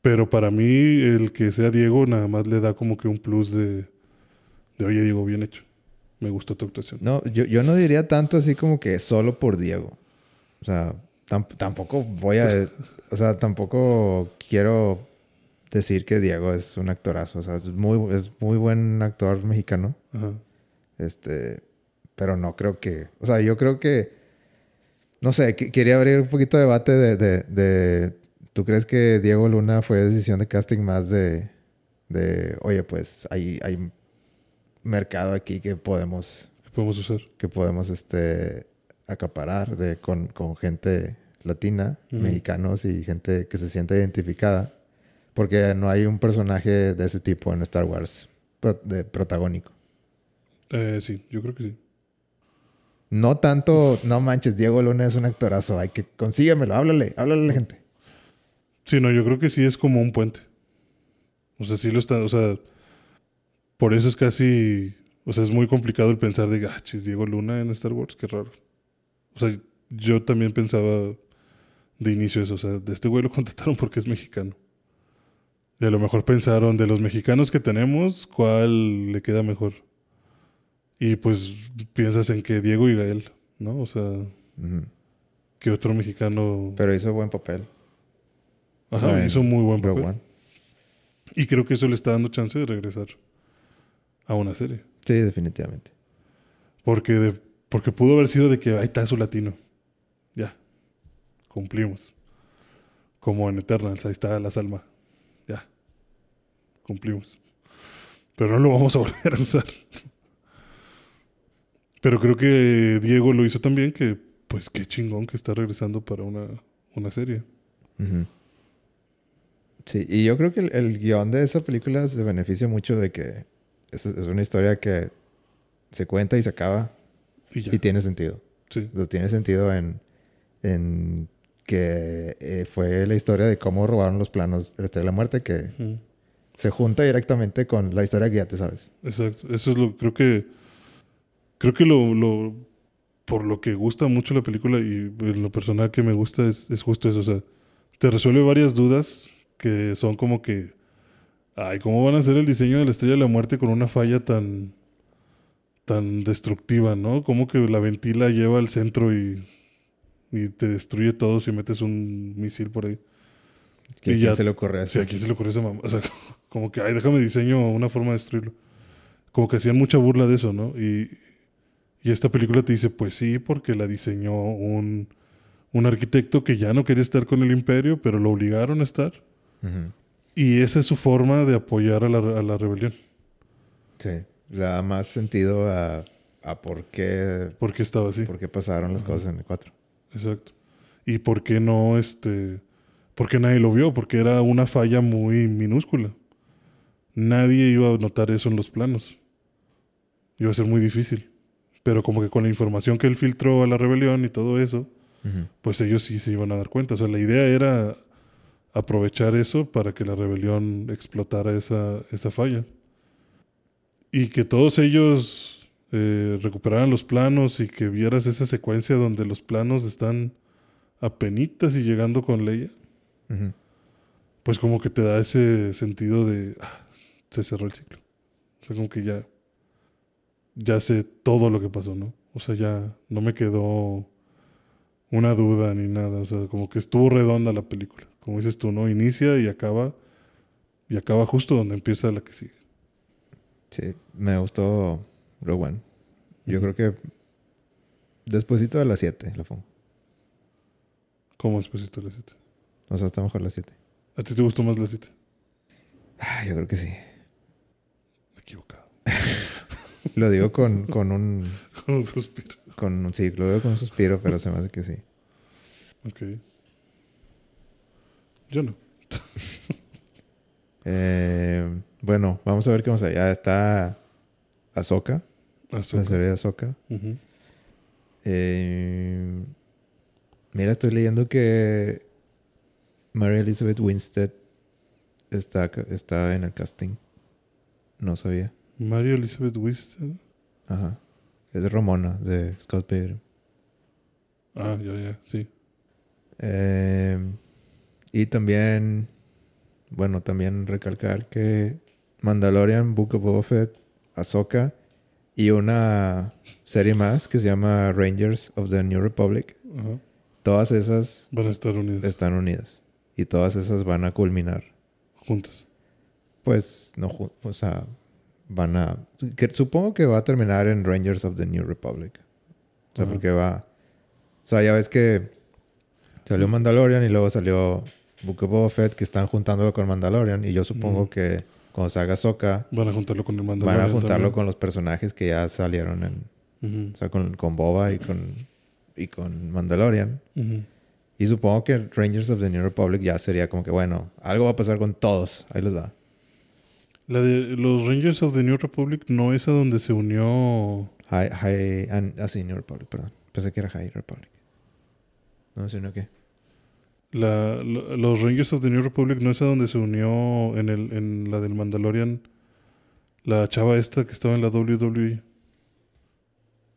Pero para mí, el que sea Diego nada más le da como que un plus de, de oye, Diego, bien hecho. Me gustó tu actuación. No, yo, yo no diría tanto así como que solo por Diego. O sea, tam- tampoco voy a... O sea, tampoco quiero decir que Diego es un actorazo. O sea, es muy, es muy buen actor mexicano. Ajá. Este, pero no creo que, o sea, yo creo que, no sé, que- quería abrir un poquito de debate de, de, de- ¿tú crees que Diego Luna fue decisión de casting más de, de oye, pues hay, hay mercado aquí que podemos, ¿Qué podemos usar? que podemos, este, acaparar de, con, con gente latina, mexicanos y gente que se siente identificada? Porque no hay un personaje de ese tipo en Star Wars de protagónico. Eh, sí, yo creo que sí. No tanto, no manches, Diego Luna es un actorazo. Hay que consíguemelo, háblale, háblale a la gente. Sí, no, yo creo que sí es como un puente. O sea, sí lo está, o sea, por eso es casi, o sea, es muy complicado el pensar de, ah, chis, Diego Luna en Star Wars, qué raro. O sea, yo también pensaba de inicio eso, o sea, de este güey lo contrataron porque es mexicano. Y a lo mejor pensaron, de los mexicanos que tenemos, ¿cuál le queda mejor? Y pues piensas en que Diego y Gael, ¿no? O sea, Ujú. que otro mexicano... Pero hizo buen papel. Ajá, en hizo muy buen papel. One. Y creo que eso le está dando chance de regresar a una serie. Sí, definitivamente. Porque, de- porque pudo haber sido de que ahí está su latino. Ya. Cumplimos. Como en Eternals, ahí está la Salma. Ya. Cumplimos. Pero no lo vamos a volver a usar. Pero creo que Diego lo hizo también, que pues qué chingón que está regresando para una, una serie. Sí, y yo creo que el, el guion de esa película se beneficia mucho de que es, es una historia que se cuenta y se acaba Y ya. y tiene sentido. Sí. Pues tiene sentido en, en que eh, fue la historia de cómo robaron los planos de la Estrella de la Muerte que se junta directamente con la historia que ya te sabes. Exacto. Eso es lo creo que creo que lo, lo por lo que gusta mucho la película y en lo personal que me gusta es, es justo eso, o sea, te resuelve varias dudas que son como que ay, ¿cómo van a hacer el diseño de la Estrella de la Muerte con una falla tan tan destructiva, ¿no? Como que la ventila lleva al centro y y te destruye todo si metes un misil por ahí. ¿Qué Y quién ya- se le ocurre Sí, eso? ¿a quién se le ocurrió esa mamá? O sea, como que, ay, déjame diseño una forma de destruirlo. Como que hacían mucha burla de eso, ¿no? Y, y esta película te dice, pues sí, porque la diseñó un, un arquitecto que ya no quería estar con el imperio, pero lo obligaron a estar. Ujú. Y esa es su forma de apoyar a la, a la rebelión. Sí, le da más sentido a, a por, qué, ¿Por qué estaba así? por qué pasaron las cosas en el 4. Exacto. ¿Y por qué no, este... Porque nadie lo vio, porque era una falla muy minúscula. Nadie iba a notar eso en los planos. Iba a ser muy difícil. Pero como que con la información que él filtró a la rebelión y todo eso, pues ellos sí se iban a dar cuenta. O sea, la idea era aprovechar eso para que la rebelión explotara esa, esa falla. Y que todos ellos eh, recuperaran los planos y que vieras esa secuencia donde los planos están apenitas y llegando con Leia, pues como que te da ese sentido de "Ah, se cerró el ciclo. O sea, como que ya ya sé todo lo que pasó, ¿no? O sea, ya no me quedó una duda ni nada, o sea, como que estuvo redonda la película. Como dices tú, ¿no? Inicia y acaba y acaba justo donde empieza la que sigue. Sí, me gustó Rogue One. Yo creo que despuésito de las 7 lo pongo. ¿Cómo después de la 7? O sea, está mejor las 7. ¿A ti te gustó más la 7? Ah, yo creo que sí. Equivocado. Lo digo con, con un... Con un suspiro. Con, un- sí, lo digo con un suspiro, pero se me hace que sí. Ok. Yo no. Eh, bueno, vamos a ver qué vamos a Ya está Ahsoka. la serie de Ahsoka. Ujú. Eh, mira, estoy leyendo que Mary Elizabeth Winstead está, está en el casting. No sabía. Mario Elizabeth Winston. Ajá. Es Ramona de Scott Pilgrim. Ah, ya, ya, sí. Eh, y también, bueno, también recalcar que Mandalorian, Book of Boba Fett, Ahsoka y una serie más que se llama Rangers of the New Republic. Ajá. Todas esas Van a estar unidos están unidas y todas esas van a culminar. juntos. Pues no, o sea, van a que supongo que va a terminar en Rangers of the New Republic. O sea, porque va o sea, ya ves que salió Mandalorian y luego salió Book of Boba Fett que están juntándolo con Mandalorian y yo supongo que cuando se haga Ahsoka Van a juntarlo con el Mandalorian. van a juntarlo también. con los personajes que ya salieron en, o sea, con, con Boba y con y con Mandalorian. Y supongo que Rangers of the New Republic ya sería como que, bueno, algo va a pasar con todos. Ahí les va. La de los Rangers of the New Republic no es a donde se unió. High, high, and, ah, sí, New Republic, perdón. Pensé que era High Republic. No sé, ¿no qué? La, lo- los Rangers of the New Republic no es a donde se unió en, el, en la del Mandalorian. La chava esta que estaba en la WWE.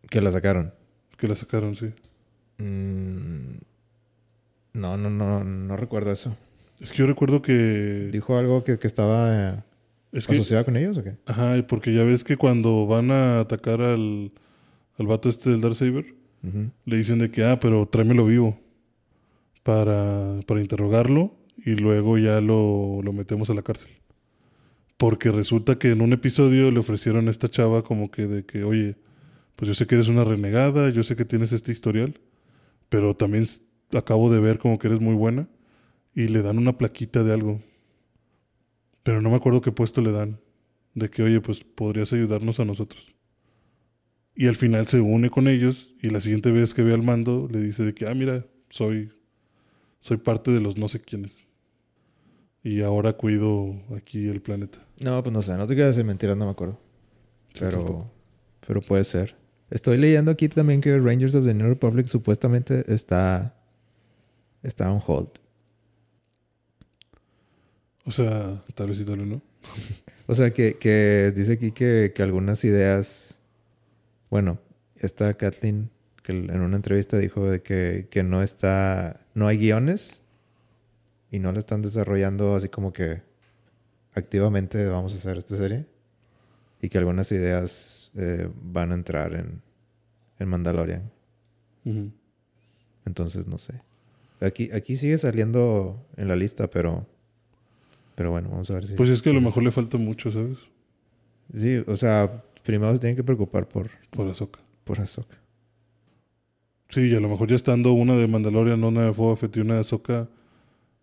Que la sacaron. Que la sacaron, sí. Mm, no, no, no, no recuerdo eso. Es que yo recuerdo que. ¿Dijo algo que, que estaba Es que. asociado con ellos o qué? Ajá, porque ya ves que cuando van a atacar al, al vato este del Darksaber, Ujú. le dicen de que, ah, pero tráemelo vivo para, para interrogarlo y luego ya lo, lo metemos a la cárcel. Porque resulta que en un episodio le ofrecieron a esta chava como que de que, oye, pues yo sé que eres una renegada, yo sé que tienes este historial, pero también acabo de ver como que eres muy buena y le dan una plaquita de algo. Pero no me acuerdo qué puesto le dan. De que, oye, pues podrías ayudarnos a nosotros. Y al final se une con ellos y la siguiente vez que ve al mando le dice de que, ah, mira, soy, soy parte de los no sé quiénes. Y ahora cuido aquí el planeta. No, pues no sé. No te quedas decir mentiras, no me acuerdo. Sí, Pero, tampoco. pero puede ser. Estoy leyendo aquí también que Rangers of the New Republic supuestamente está, está on hold. O sea, tal vez sí, tal vez no. O sea, que, que dice aquí que, que algunas ideas. Bueno, esta Kathleen, que en una entrevista dijo de que, que no está. No hay guiones y no le están desarrollando así como que activamente vamos a hacer esta serie. Y que algunas ideas eh, van a entrar en, en Mandalorian. Entonces, no sé. Aquí, aquí sigue saliendo en la lista, pero. Pero bueno, vamos a ver si. Pues es que a lo mejor le falta mucho, ¿sabes? Sí, o sea, primero se tienen que preocupar por, Por Ahsoka. por Ahsoka. Sí, y a lo mejor ya estando una de Mandalorian, una de Boba Fett y una de Ahsoka,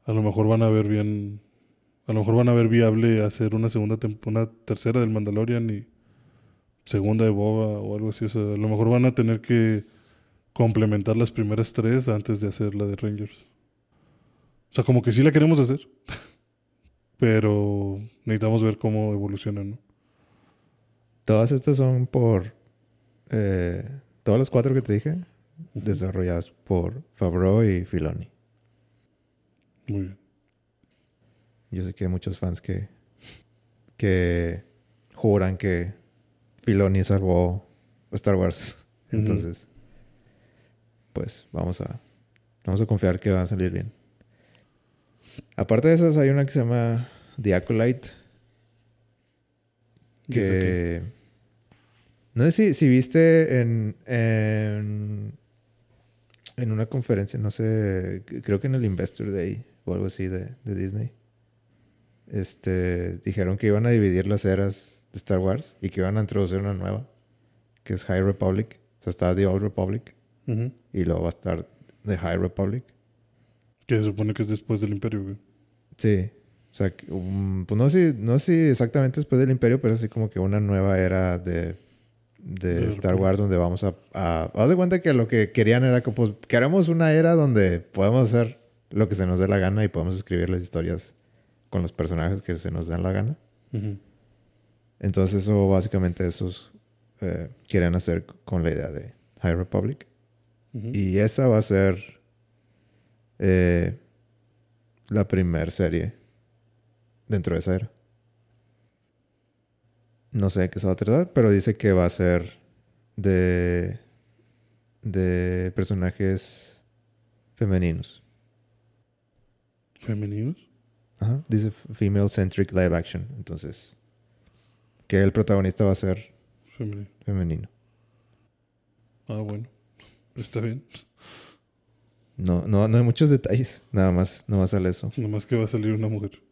a lo mejor van a ver bien, a lo mejor van a ver viable hacer una segunda, una tercera del Mandalorian y segunda de Boba o algo así. O sea, a lo mejor van a tener que complementar las primeras tres antes de hacer la de Rangers. O sea, como que sí la queremos hacer. Pero necesitamos ver cómo evoluciona, ¿no? Todas estas son por. Eh, todas las cuatro que te dije, desarrolladas por Favreau y Filoni. Muy bien. Yo sé que hay muchos fans que. que juran que Filoni salvó Star Wars. Entonces. Pues vamos a. Vamos a confiar que va a salir bien. Aparte de esas, hay una que se llama The Acolyte. ¿Y esa que no sé si, si viste en, en en una conferencia, no sé, creo que en el Investor Day o algo así de, de Disney. Este, dijeron que iban a dividir las eras de Star Wars y que iban a introducir una nueva, que es High Republic. O sea, está The Old Republic y luego va a estar The High Republic. Que se supone que es después del Imperio, güey. Sí. O sea, pues no sé, no sé exactamente después del Imperio, pero es así como que una nueva era de, de Star. Wars donde vamos a, a... Haz de cuenta que lo que querían era que pues queremos una era donde podemos hacer lo que se nos dé la gana y podemos escribir las historias con los personajes que se nos den la gana. Entonces eso básicamente esos eh, quieren hacer con la idea de High Republic. Y esa va a ser eh, la primer serie dentro de esa era. No sé de qué se va a tratar, pero dice que va a ser de, de personajes femeninos. ¿Femeninos? Ajá. Dice female centric live action. Entonces, que el protagonista va a ser Femenino. femenino. Ah, bueno. Está bien. No, no, no hay muchos detalles. Nada más, no va a salir eso. Nomás que va a salir una mujer.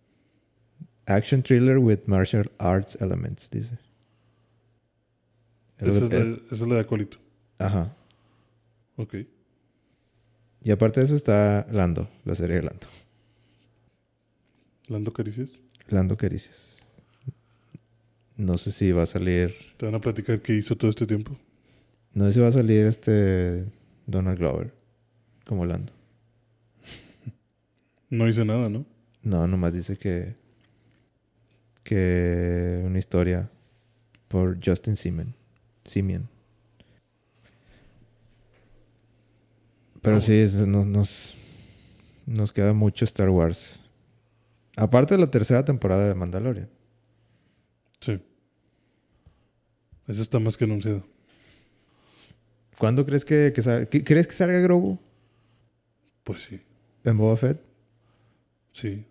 Action thriller with martial arts elements, dice. Esa es, la, esa es la de Acolito. ajá. Ok. Y aparte de eso está Lando, la serie de Lando. Lando Caricias. Lando Caricias. No sé si va a salir. Te van a platicar qué hizo todo este tiempo. No sé si va a salir este Donald Glover como Lando. No hice nada, ¿no? No, nomás dice que. Que una historia por Justin Simeon. Simeon. Pero Ah, sí, es- nos, nos, nos queda mucho Star Wars. Aparte de la tercera temporada de Mandalorian. Sí. Esa está más que anunciada. ¿Cuándo crees que, que sa- que- crees que salga Grogu Pues sí. en Boba Fett? Sí.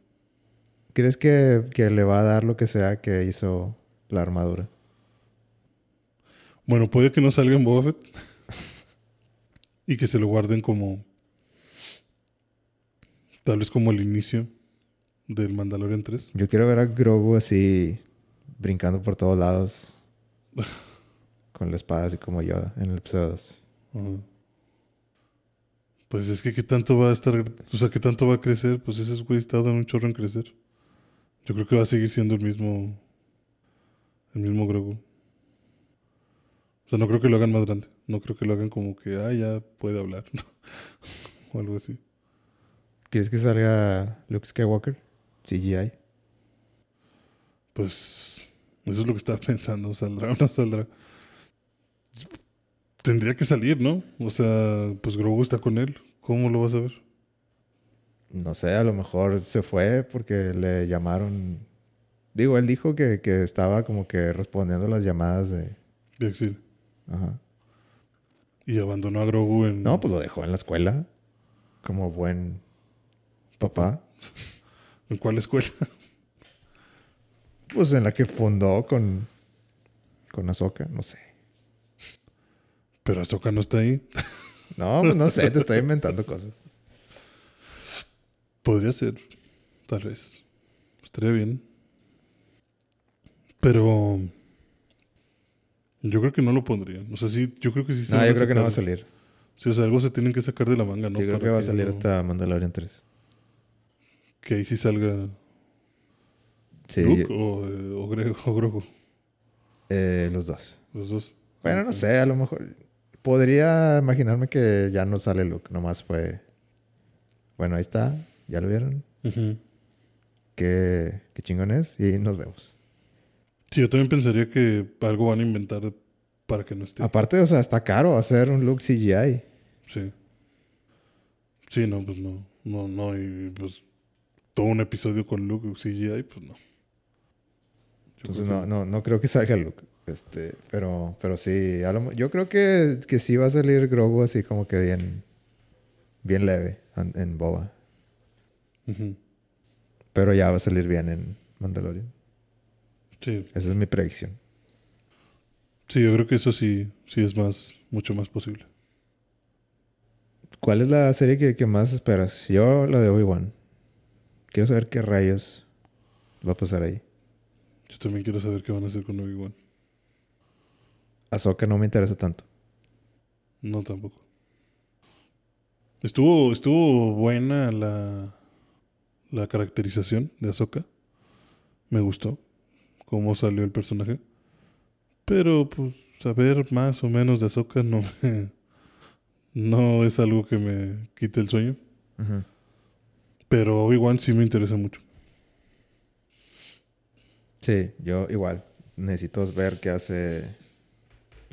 ¿Crees que, que le va a dar lo que sea que hizo la armadura? Bueno, puede que no salga en Boba Fett. y que se lo guarden como. Tal vez como el inicio del Mandalorian 3. Yo quiero ver a Grogu así brincando por todos lados con la espada así como Yoda en el episodio 2. Ajá. Pues es que qué tanto va a estar, o sea, qué tanto va a crecer, pues ese güey está dando un chorro en crecer. Yo creo que va a seguir siendo el mismo, el mismo Grogu. O sea, no creo que lo hagan más grande. No creo que lo hagan como que, ah, ya puede hablar. o algo así. ¿Quieres que salga Luke Skywalker? CGI. Pues eso es lo que estaba pensando. ¿Saldrá o no saldrá? Tendría que salir, ¿no? O sea, pues Grogu está con él. ¿Cómo lo vas a ver? No sé, a lo mejor se fue porque le llamaron. Digo, él dijo que, que estaba como que respondiendo las llamadas de. De exilio. Ajá. Y abandonó a Grogu en... No, pues lo dejó en la escuela. Como buen papá. ¿En cuál escuela? Pues en la que fundó con. Con Ahsoka, no sé. Pero Ahsoka no está ahí. No, pues no sé, te estoy inventando cosas. Podría ser. Tal vez. Estaría bien. Pero... Yo creo que no lo pondrían. O sea, sí, yo creo que sí se No, yo creo que no va a salir. Sí, o sea, algo se tienen que sacar de la manga, ¿no? yo creo Para que va a salir no- hasta Mandalorian 3. Que ahí sí salga Sí, Luke o, eh, o, Gre- o Grogu. eh, los dos. Los dos. Bueno, no sé, a lo mejor. Podría imaginarme que ya no sale Luke, nomás fue. Bueno, ahí está. ¿Ya lo vieron? Ujú. Qué, qué chingón es. Y nos vemos. Sí, yo también pensaría que algo van a inventar para que no esté. Aparte, o sea, está caro hacer un look CGI. Sí. Sí, no, pues no. No, no. Y pues todo un episodio con Luke CGI, pues no. Yo Entonces no, no, no creo que salga el look. Este, pero, pero sí, a lo yo creo que, que sí va a salir Grogu así como que bien, bien leve en, en Boba. Pero ya va a salir bien en Mandalorian. Sí. Esa es mi predicción. Sí, yo creo que eso sí, sí es más, mucho más posible. ¿Cuál es la serie que, que más esperas? Yo la de Obi-Wan. Quiero saber qué rayos va a pasar ahí. Yo también quiero saber qué van a hacer con Obi-Wan. Ahsoka no me interesa tanto. No, tampoco. Estuvo, estuvo buena la, la caracterización de Ahsoka. Me gustó cómo salió el personaje. Pero, pues, saber más o menos de Ahsoka no me- no es algo que me quite el sueño. Pero Obi-Wan sí me interesa mucho. Sí, yo igual. Necesito ver qué hace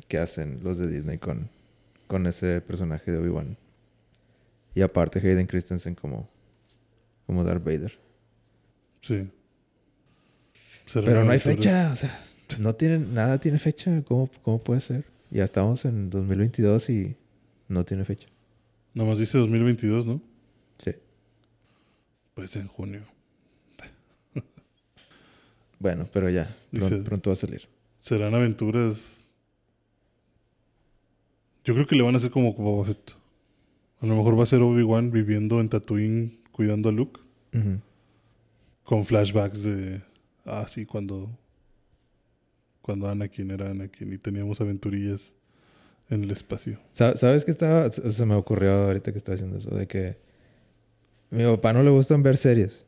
qué hacen los de Disney con, con ese personaje de Obi-Wan. Y aparte Hayden Christensen como, como Darth Vader. Sí. Pero no hay fecha, o sea, no tienen, nada tiene fecha. ¿Cómo, ¿Cómo puede ser? Ya estamos en 2022 y no tiene fecha. Nada más dice 2022, ¿no? Sí. Pues en junio. Bueno, pero ya, Dice- pronto va a salir. Serán aventuras. Yo creo que le van a hacer como Boba Fett. A lo mejor va a ser Obi-Wan viviendo en Tatooine cuidando a Luke. Con flashbacks de. Ah, sí, cuando. Cuando Anakin era Anakin y teníamos aventurillas en el espacio. Sa- ¿Sabes qué estaba? Se me ocurrió ahorita que estaba haciendo eso, de que a mi papá no le gustan ver series.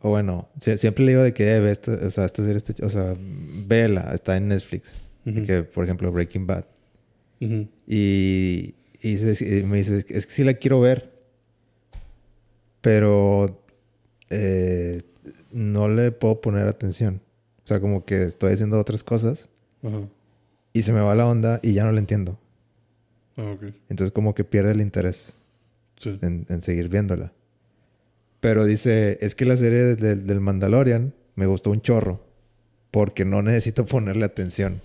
O bueno, sie- siempre le digo de que "Eh, ve esta, o sea, esta serie, está ch- o sea, vela, está en Netflix. Que, por ejemplo, Breaking Bad. Y, y y me dice, es que sí la quiero ver, pero eh, no le puedo poner atención. O sea, como que estoy haciendo otras cosas y se me va la onda y ya no la entiendo. Ah, ok. Entonces como que pierde el interés. Sí. en, en seguir viéndola. Pero dice, es que la serie de- de- del Mandalorian me gustó un chorro porque no necesito ponerle atención.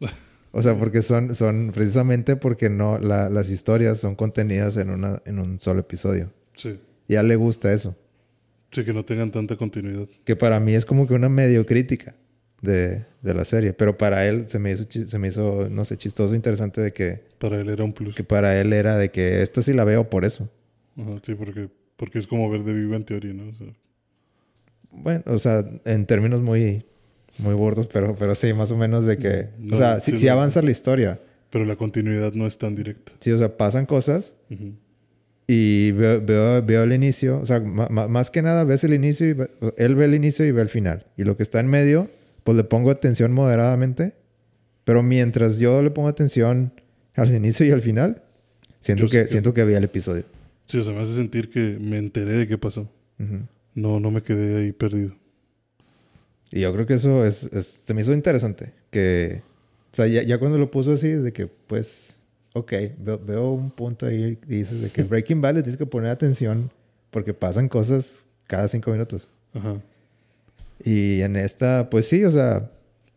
O sea, porque son, son precisamente porque no, la- las historias son contenidas en, una, en un solo episodio. Sí. Y a él le gusta eso. Sí, que no tengan tanta continuidad. Que para mí es como que una medio crítica de, de la serie. Pero para él se me hizo, se me hizo, no sé, chistoso, interesante de que, Para él era un plus. que para él era de que esta sí la veo por eso. Ajá, sí, porque, porque es como ver de vivo en teoría, ¿no? O sea, Bueno, o sea, en términos muy, muy gordos, pero, pero sí, más o menos de que... No, o sea, sí, sí, sí no. avanza la historia. pero la continuidad no es tan directa. Sí, o sea, pasan cosas Ujú. Y veo, veo, veo el inicio. O sea, más que nada ves el inicio y ve- él ve el inicio y ve el final. Y lo que está en medio, pues le pongo atención moderadamente. Pero mientras yo le pongo atención al inicio y al final, siento, Yo que, siento que vi el episodio. Sí, o sea, me hace sentir que me enteré de qué pasó. Ujú. No, no me quedé ahí perdido. Y yo creo que eso es, es- se me hizo interesante. Que, o sea, ya, ya cuando lo puso así, es de que, pues, ok, veo, veo un punto ahí y dices de que Breaking Bad le tienes que poner atención porque pasan cosas cada cinco minutos. Ajá. Y en esta, pues sí, o sea,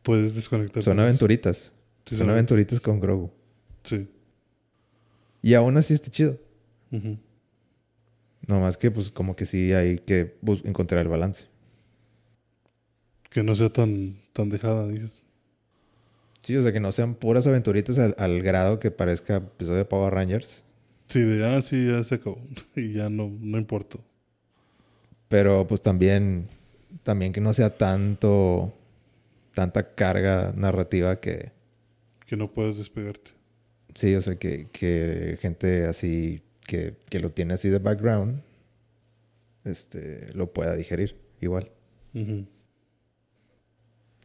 Puedes desconectar. son aventuritas. Sí, son aventuritas con Grogu. Sí. Y aún así está chido. Ujú. Nomás que, pues, como que sí hay que encontrar el balance. Que no sea tan, tan dejada, dices. Sí, o sea, que no sean puras aventuritas al, al grado que parezca episodio de Power Rangers. Sí, de, ah, sí, ya se acabó. y ya no, no importa. Pero pues también, también que no sea tanto, tanta carga narrativa que, Que no puedes despegarte. sí, o sea, que, que gente así, que, que lo tiene así de background, este, lo pueda digerir igual. Ujú.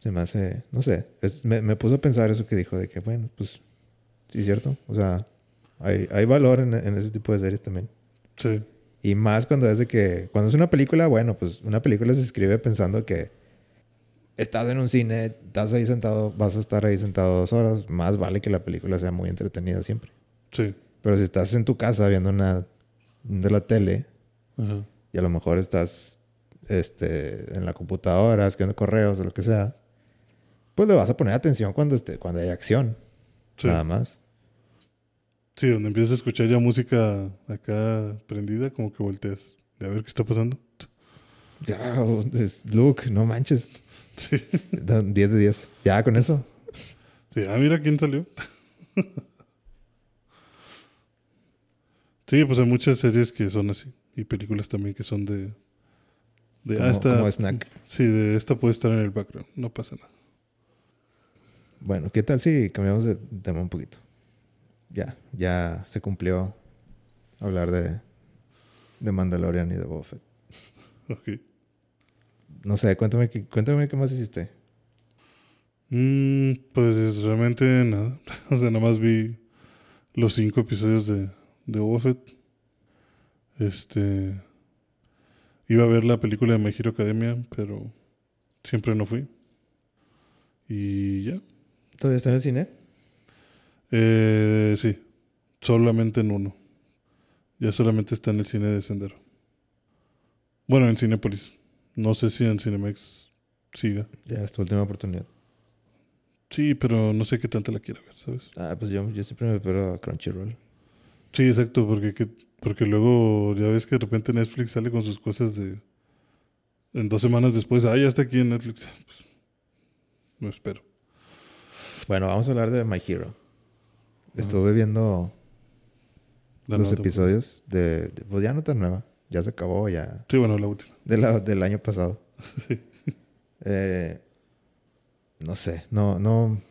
Se me hace, no sé, es- me, me puso a pensar eso que dijo, de que bueno, pues, sí es cierto, o sea, hay, hay valor en, en ese tipo de series también. Sí. Y más cuando es de que, cuando es una película, bueno, pues una película se escribe pensando que estás en un cine, estás ahí sentado, vas a estar ahí sentado dos horas, más vale que la película sea muy entretenida siempre. Sí. Pero si estás en tu casa viendo una de la tele Ajá. y a lo mejor estás este, en la computadora escribiendo correos o lo que sea, pues le vas a poner atención cuando, esté, cuando hay acción, Sí. nada más. Sí, donde empiezas a escuchar ya música acá prendida, como que volteas. De a ver qué está pasando. Ya, Luke, no manches. Sí. 10 de 10. Ya con eso. Sí, ah, mira quién salió. sí, pues hay muchas series que son así. Y películas también que son de. de ah, Como, esta, como snack. Sí, de esta puede estar en el background. No pasa nada. Bueno, ¿qué tal si cambiamos de tema un poquito? Ya, ya se cumplió hablar de, de Mandalorian y de Boba Fett. Ok. No sé, cuéntame, cuéntame qué más hiciste. Mm, pues realmente nada. O sea, nada más vi los cinco episodios de, de Boba Fett. Este. Iba a ver la película de My Hero Academia, pero siempre no fui. Y ya. ¿Todavía está en el cine? Eh, sí, solamente en uno. Ya solamente está en el cine de Sendero. Bueno, en Cinépolis. No sé si en Cinemex siga. Ya es tu última oportunidad. Sí, pero no sé qué tanto la quiera ver, ¿sabes? Ah, pues yo, yo siempre me espero a Crunchyroll. Sí, exacto, porque, que- porque luego ya ves que de repente Netflix sale con sus cosas de... En dos semanas después, ah, ya está aquí en Netflix. Pues, no espero. Bueno, vamos a hablar de My Hero. Estuve viendo La los episodios de, de- Pues ya no tan nueva. Ya se acabó, ya. Sí, bueno, la última. De la- del año pasado. sí. Eh, no sé, no, no.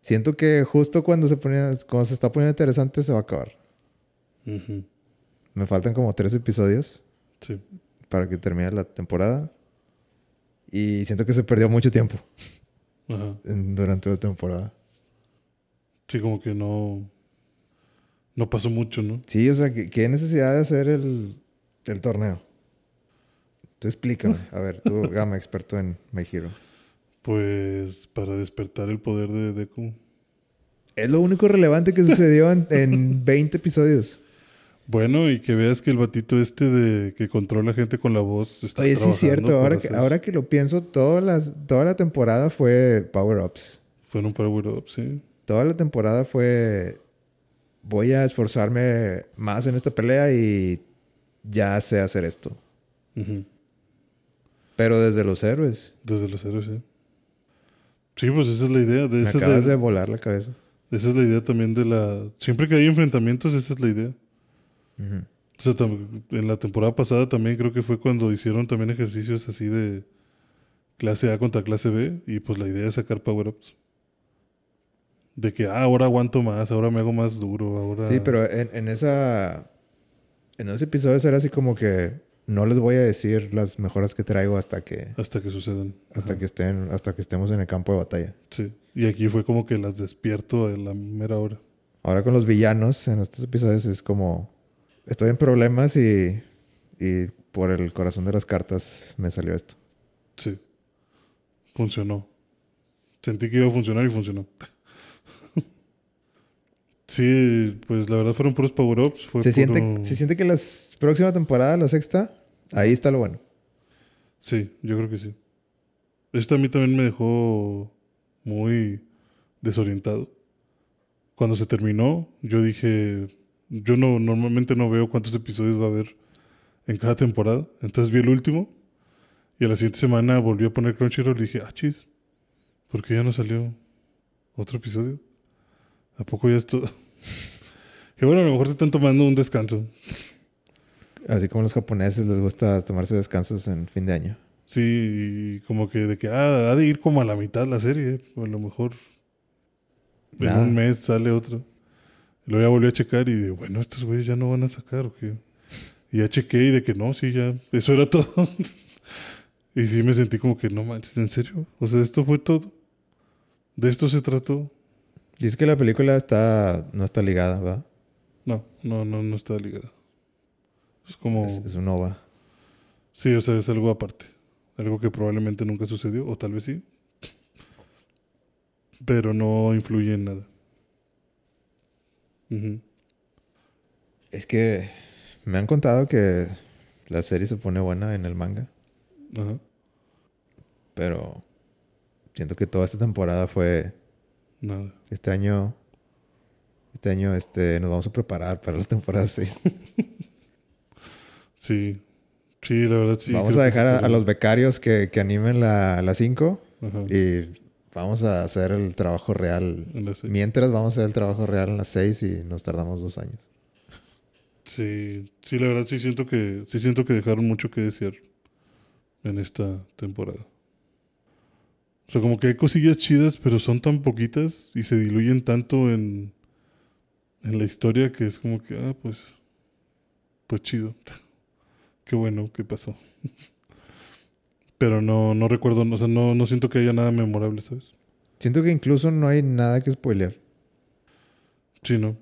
Siento que justo cuando se ponía, cuando se está poniendo interesante se va a acabar. Ujú. Me faltan como tres episodios Sí. para que termine la temporada. Y siento que se perdió mucho tiempo Ajá. en- durante la temporada. Sí, como que no... No pasó mucho, ¿no? Sí, o sea, ¿qué, qué necesidad de hacer el, el torneo? Tú explícame. A ver, tú, Gama, experto en My Hero. Pues para despertar el poder de Deku. Es lo único relevante que sucedió en, en 20 episodios. Bueno, y que veas que el batito este de que controla gente con la voz está Oye, sí es cierto. Ahora que, ahora que lo pienso, todas las, toda la temporada fue power-ups. Fueron Power Up, sí. Toda la temporada fue... Voy a esforzarme más en esta pelea y ya sé hacer esto. Pero desde los héroes. Desde los héroes, sí. Sí, pues esa es la idea. De, Me esa, acabas la, de volar la cabeza. esa es la idea también de la... Siempre que hay enfrentamientos, esa es la idea. O sea, en la temporada pasada también creo que fue cuando hicieron también ejercicios así de clase A contra clase B y pues la idea es sacar power-ups. De que ah, ahora aguanto más, ahora me hago más duro, ahora... Sí, pero en, en esa... En esos episodios era así como que... No les voy a decir las mejoras que traigo hasta que... Hasta que sucedan. Hasta Ajá. que estén... Hasta que estemos en el campo de batalla. Sí. Y aquí fue como que las despierto a la mera hora. Ahora con los villanos en estos episodios es como... Estoy en problemas y... Y por el corazón de las cartas me salió esto. Sí. Funcionó. Sentí que iba a funcionar y funcionó. sí, pues la verdad fueron puros power-ups. fue Se siente, se siente que la próxima temporada, la sexta, ahí está lo bueno. Sí, yo creo que sí. Esta a mí también me dejó muy desorientado. Cuando se terminó, yo dije, yo no normalmente no veo cuántos episodios va a haber en cada temporada. Entonces vi el último y a la siguiente semana volví a poner Crunchyroll y dije, ah, chis, ¿por qué ya no salió otro episodio? ¿A poco ya es todo? que bueno, a lo mejor se están tomando un descanso. Así como los japoneses les gusta tomarse descansos en fin de año. Sí, y como que de que ah, ha de ir como a la mitad la serie. A lo mejor en un mes sale otro. Y luego ya volví a checar y de, bueno, estos güeyes ya no van a sacar o qué. Y ya chequé y de que no, sí, ya, eso era todo. y sí me sentí como que no manches, ¿en serio? O sea, esto fue todo. De esto se trató. Dice que la película está no está ligada, ¿va? No, no, no, no está ligada. Es como... Es, es un OVA. Sí, o sea, es algo aparte. Algo que probablemente nunca sucedió, o tal vez sí. Pero no influye en nada. Es que me han contado que la serie se pone buena en el manga, Ajá. pero siento que toda esta temporada fue Nada. este año. Este año este, nos vamos a preparar para la temporada 6. Sí. Sí, la verdad sí. vamos a dejar a, los becarios que, que animen la, la 5 Ajá. y vamos a hacer el trabajo real. Seis. Mientras vamos a hacer el trabajo real en las 6 y nos tardamos dos años. Sí, sí, la verdad sí siento que sí siento que dejaron mucho que desear en esta temporada. O sea, como que hay cosillas chidas, pero son tan poquitas y se diluyen tanto en, en la historia que es como que, ah, pues, pues chido. Qué bueno que pasó. Pero no, no recuerdo, o sea, no, no siento que haya nada memorable, ¿sabes? Siento que incluso no hay nada que spoilear. Sí, no.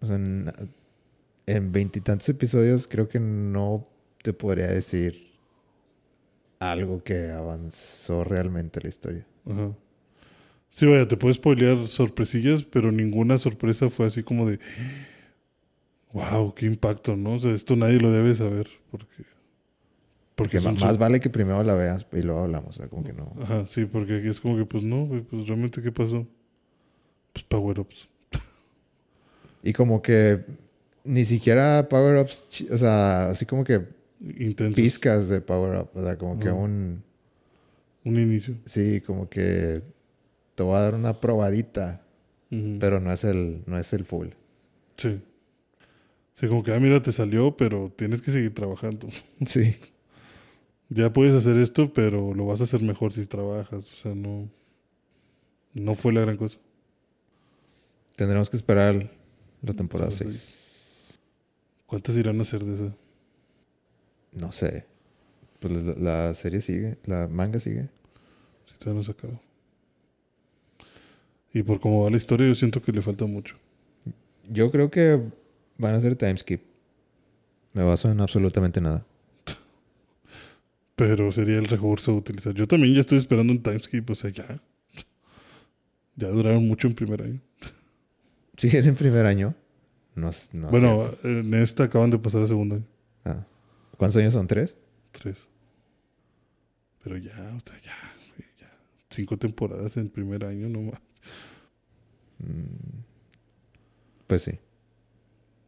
O sea, en- en veintitantos episodios creo que no te podría decir algo que avanzó realmente la historia. Ajá. Sí, vaya, te puedes spoilear sorpresillas, pero ninguna sorpresa fue así como de. ¡Wow! ¡Qué impacto! ¿no? O sea, esto nadie lo debe saber. Porque. Porque más vale que primero la veas y luego hablamos. O sea, como que no. Ajá, sí, porque aquí es como que, pues no, güey, pues realmente, ¿qué pasó? Pues power-ups. Y como que ni siquiera power-ups, chi- o sea, así como que Intenso. pizcas de power-up. O sea, como que un. Un inicio. Sí, como que te voy a dar una probadita, pero no es el, no es el full. Sí. Sí, como que, ah, mira, te salió, pero tienes que seguir trabajando. Sí. Ya puedes hacer esto, pero lo vas a hacer mejor si trabajas. O sea, no. No fue la gran cosa. Tendremos que esperar la temporada A ver, 6. ¿Cuántas irán a hacer de esa? No sé. Pues la, la serie sigue, la manga sigue. Si todavía no se acaba. Y por cómo va la historia, yo siento que le falta mucho. Yo creo que van a hacer timeskip. Me baso en absolutamente nada. Pero sería el recurso a utilizar. Yo también ya estoy esperando un timeskip, o sea, ya. Ya duraron mucho en primer año. ¿Siguen en primer año? No, no bueno, en esta acaban de pasar a segundo año. Ah. ¿Cuántos años son? ¿Tres? Tres. Pero ya, o sea, ya, ya. Cinco temporadas en primer año, no más. Mm, Pues sí.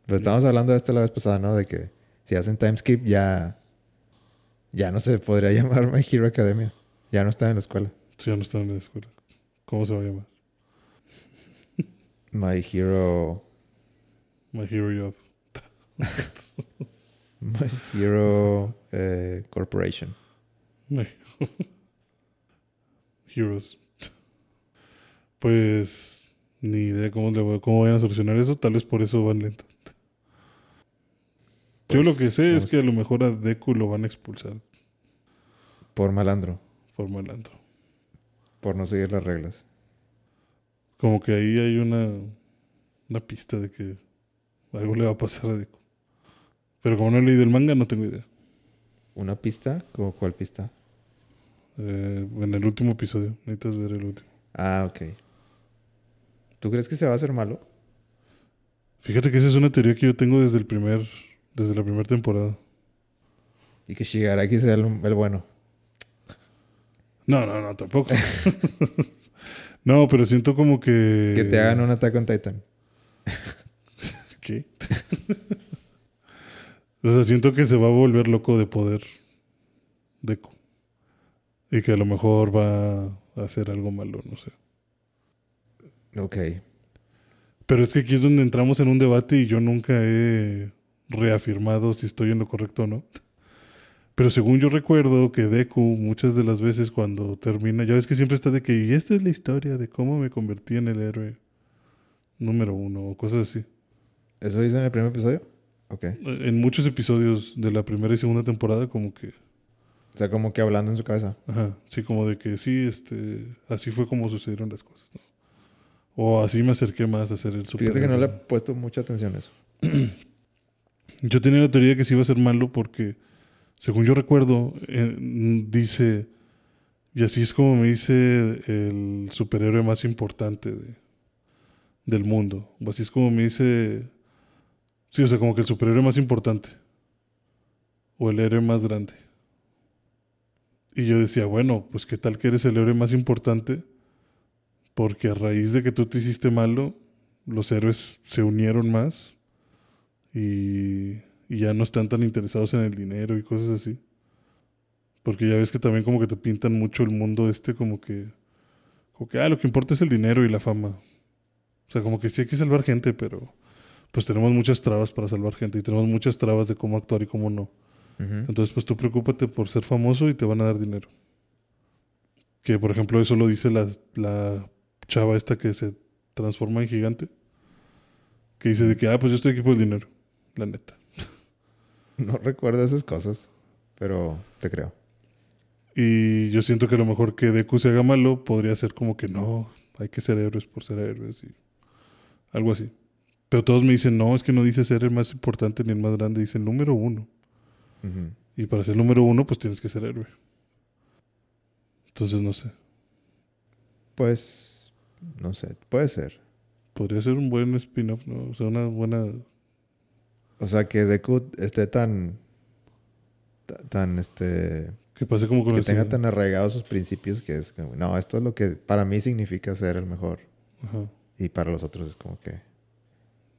Pero estábamos hablando de esto la vez pasada, ¿no? De que si hacen timeskip ya... Ya no se podría llamar My Hero Academia. Ya no está en la escuela. Sí, ya no están en la escuela. ¿Cómo se va a llamar? My Hero... My Hero Job. My Hero eh, Corporation. My- Heroes. Pues ni idea cómo, le voy- cómo vayan a solucionar eso. Tal vez por eso van lento. Yo Pues, lo que sé es que a lo mejor a Deku lo van a expulsar Por malandro. por malandro. Por no seguir las reglas. Como que ahí hay una, una pista de que algo le va a pasar a Deku. Pero como no he leído el manga, no tengo idea. ¿Una pista? ¿Cómo cuál pista? Eh, en el último episodio, necesitas ver el último. Ah, ok. ¿Tú crees que se va a hacer malo? Fíjate que esa es una teoría que yo tengo desde el primer, desde la primera temporada. Y que Shigaraki sea el, el bueno. No, no, no, tampoco. no, pero siento como que. Que te hagan un Attack on Titan. ¿Qué? o sea, siento que se va a volver loco de poder Deku. Y que a lo mejor va a hacer algo malo, no sé. Ok. Pero es que aquí es donde entramos en un debate y yo nunca he reafirmado si estoy en lo correcto o no. Pero según yo recuerdo que Deku muchas de las veces cuando termina, ya ves que siempre está de que y esta es la historia de cómo me convertí en el héroe número uno o cosas así. ¿Eso dice en el primer episodio? Ok. En muchos episodios de la primera y segunda temporada como que, O sea, como que hablando en su cabeza. ajá, sí, como de que sí, este, así fue como sucedieron las cosas, ¿no? O así me acerqué más a ser el super. Fíjate que no le he puesto mucha atención a eso. Yo tenía la teoría de que sí iba a ser malo porque, según yo recuerdo, eh, dice, y así es como me dice el superhéroe más importante de, del mundo. O así es como me dice, sí, o sea, como que el superhéroe más importante. O el héroe más grande. Y yo decía, bueno, pues qué tal que eres el héroe más importante, porque a raíz de que tú te hiciste malo, los héroes se unieron más y, y ya no están tan interesados en el dinero y cosas así. Porque ya ves que también como que te pintan mucho el mundo este como que, como que, ah, lo que importa es el dinero y la fama. O sea, como que sí hay que salvar gente, pero pues tenemos muchas trabas para salvar gente y tenemos muchas trabas de cómo actuar y cómo no. Entonces, pues tú preocúpate por ser famoso y te van a dar dinero. Que, por ejemplo, eso lo dice la, la chava esta que se transforma en gigante. Que dice de que, ah, pues yo estoy aquí por el dinero. La neta. No recuerdo esas cosas, pero te creo. Y yo siento que a lo mejor que Deku se haga malo podría ser como que no, hay que ser héroes por ser héroes y algo así. Pero todos me dicen, no, es que no dice ser el más importante ni el más grande, dice el número uno. Y para ser número uno, pues tienes que ser héroe. Entonces, no sé. Pues, no sé, puede ser. Podría ser un buen spin-off, ¿no? O sea, una buena... O sea, que Deku esté tan, ta- tan, este, Que pase como con que tenga tan arraigados sus principios que es como, no, esto es lo que para mí significa ser el mejor. Ajá. Y para los otros es como que,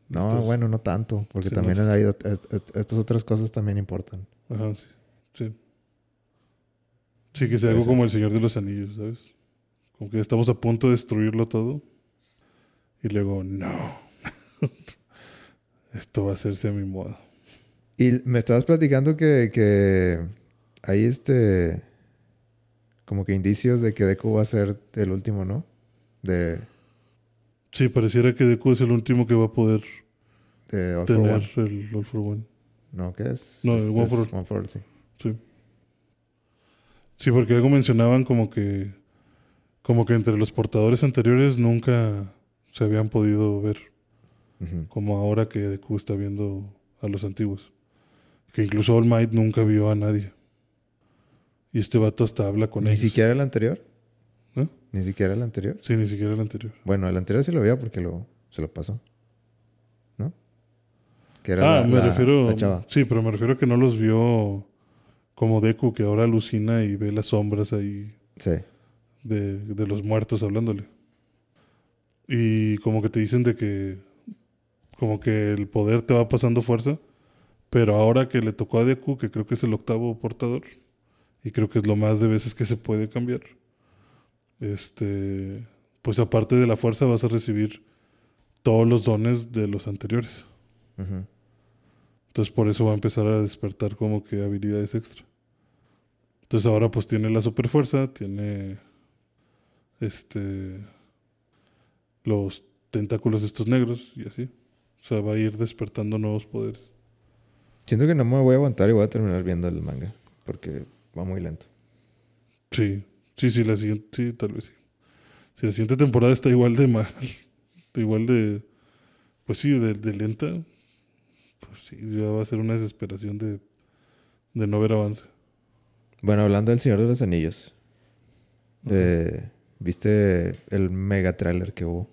no, Entonces, bueno, no tanto, porque sí, también no ha habido, est- est- estas otras cosas también importan. Ajá, sí. Sí. Sí, que sea algo como el Señor de los Anillos, ¿sabes? Como que estamos a punto de destruirlo todo. Y luego, no. Esto va a hacerse a mi modo. Y me estabas platicando que, que hay este, como que indicios de que Deku va a ser el último, ¿no? De, Sí, pareciera que Deku es el último que va a poder tener el All for One. No, ¿qué es? No, es, el One es for All. One for All, sí. Sí. Sí, porque algo mencionaban como que como que entre los portadores anteriores nunca se habían podido ver, Como ahora que Deku está viendo a los antiguos. Que incluso All Might nunca vio a nadie. Y este vato hasta habla con Ni ellos. siquiera el anterior. ¿Eh? Ni siquiera el anterior. Sí, ni siquiera el anterior. Bueno, el anterior sí lo vio porque lo, se lo pasó. ¿No? Que era Ah, la- me la- refiero. la chava. Sí, pero me refiero a que no los vio como Deku, que ahora alucina y ve las sombras ahí Sí. de, de los muertos hablándole. Y como que te dicen de que como que el poder te va pasando fuerza, pero ahora que le tocó a Deku, que creo que es el octavo portador, y creo que es lo más de veces que se puede cambiar, este, pues aparte de la fuerza vas a recibir todos los dones de los anteriores. Entonces por eso va a empezar a despertar como que habilidades extra. Entonces ahora pues tiene la super fuerza, tiene este los tentáculos estos negros y así. O sea, va a ir despertando nuevos poderes. Siento que no me voy a aguantar y voy a terminar viendo el manga. Porque va muy lento. Sí, sí, sí, la siguiente, sí, tal vez sí. Si la siguiente temporada está igual de mal, igual de, pues sí, de, de lenta, pues sí, ya va a ser una desesperación de, de no ver avance. Bueno, hablando del Señor de los Anillos. de- ¿Viste el mega trailer que hubo?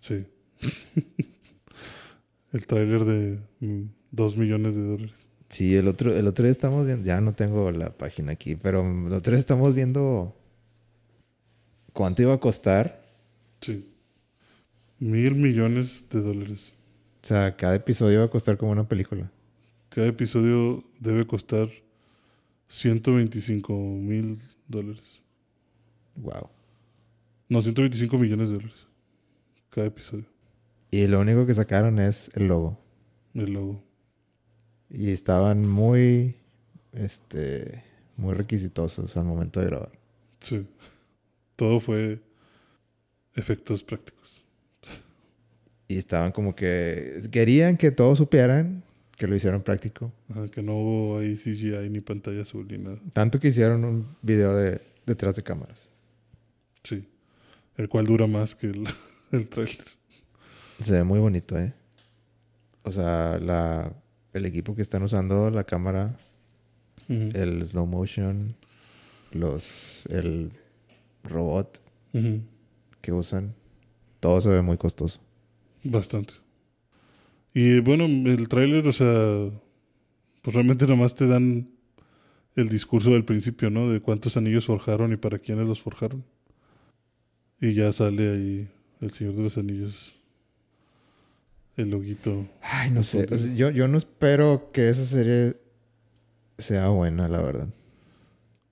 Sí. El tráiler de mm, dos millones de dólares. Sí, el otro, el otro día estamos viendo, ya no tengo la página aquí, pero el otro día estamos viendo cuánto iba a costar. Sí. Mil millones de dólares. O sea, cada episodio iba a costar como una película. Cada episodio debe costar 125 mil dólares. Wow. No, 125 millones de dólares. Cada episodio. Y lo único que sacaron es el logo. El logo. Y estaban muy, este, muy requisitosos al momento de grabar. Sí. Todo fue efectos prácticos. Y estaban como que querían que todos supieran que lo hicieron práctico. Ajá, que no hubo ahí CGI ni pantalla azul ni nada. Tanto que hicieron un video de detrás de cámaras. Sí. El cual dura más que el, el trailer. Se ve muy bonito, ¿eh? O sea, la, el equipo que están usando, la cámara, el slow motion, los, el robot que usan, todo se ve muy costoso. Bastante. Y bueno, el tráiler, o sea, pues realmente nomás te dan el discurso del principio, ¿no? De cuántos anillos forjaron y para quiénes los forjaron. Y ya sale ahí el Señor de los Anillos. El loguito. Ay, no sé. Entonces- o sea, yo, yo no espero que esa serie sea buena, la verdad.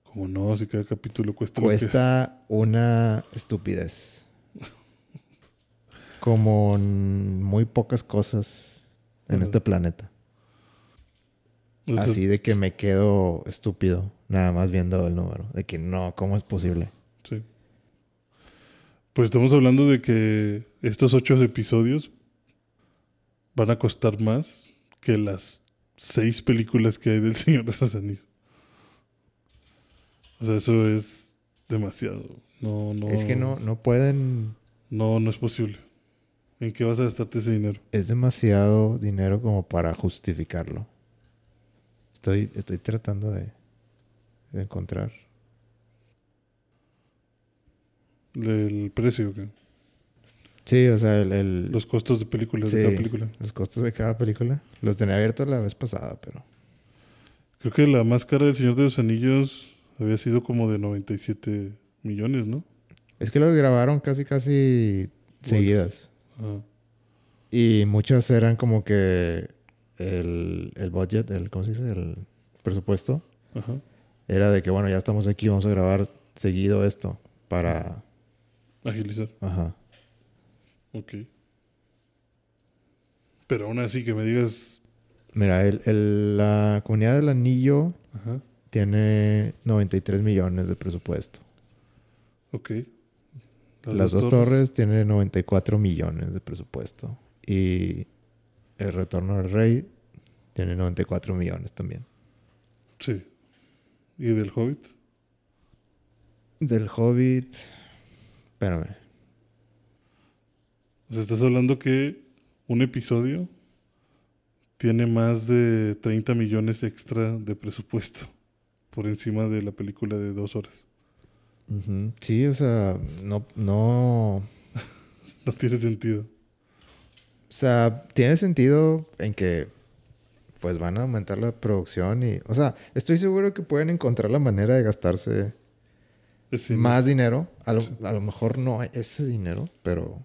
Como no, si cada capítulo cuesta, que- Cuesta una estupidez. Como muy pocas cosas en este planeta. Entonces, Así de que me quedo estúpido, nada más viendo el número. De que no, ¿cómo es posible? Sí. Pues estamos hablando de que estos ocho episodios van a costar más que las seis películas que hay del Señor de los Anillos. O sea, eso es demasiado. No, no. Es que no, no pueden. No, no es posible. ¿En qué vas a gastarte ese dinero? Es demasiado dinero como para justificarlo. Estoy, estoy tratando de, de encontrar. El precio, ¿qué? Sí, o sea, el, el- los costos de películas Sí. de cada película. los costos de cada película. Los tenía abiertos la vez pasada, pero. Creo que la más cara del Señor de los Anillos había sido como de 97 millones, ¿no? Es que las grabaron casi, casi seguidas. Ajá. Y muchas eran como que el, el budget, el, ¿cómo se dice? El presupuesto. Ajá. Era de que, bueno, ya estamos aquí, vamos a grabar seguido esto para... Agilizar. Ajá. Ok. Pero aún así que me digas. Mira, el, el- la comunidad del anillo Ajá. tiene 93 millones de presupuesto. Ok. Las, dos, torres. tienen 94 millones de presupuesto. Y el retorno del rey tiene 94 millones también. Sí. ¿Y del Hobbit? Del Hobbit... Espérame. O sea, estás hablando que un episodio tiene más de 30 millones extra de presupuesto por encima de la película de dos horas. Sí, o sea, no, no... No tiene sentido. O sea, tiene sentido en que pues van a aumentar la producción y... O sea, estoy seguro que pueden encontrar la manera de gastarse más dinero. A lo, a lo mejor no hay ese dinero, pero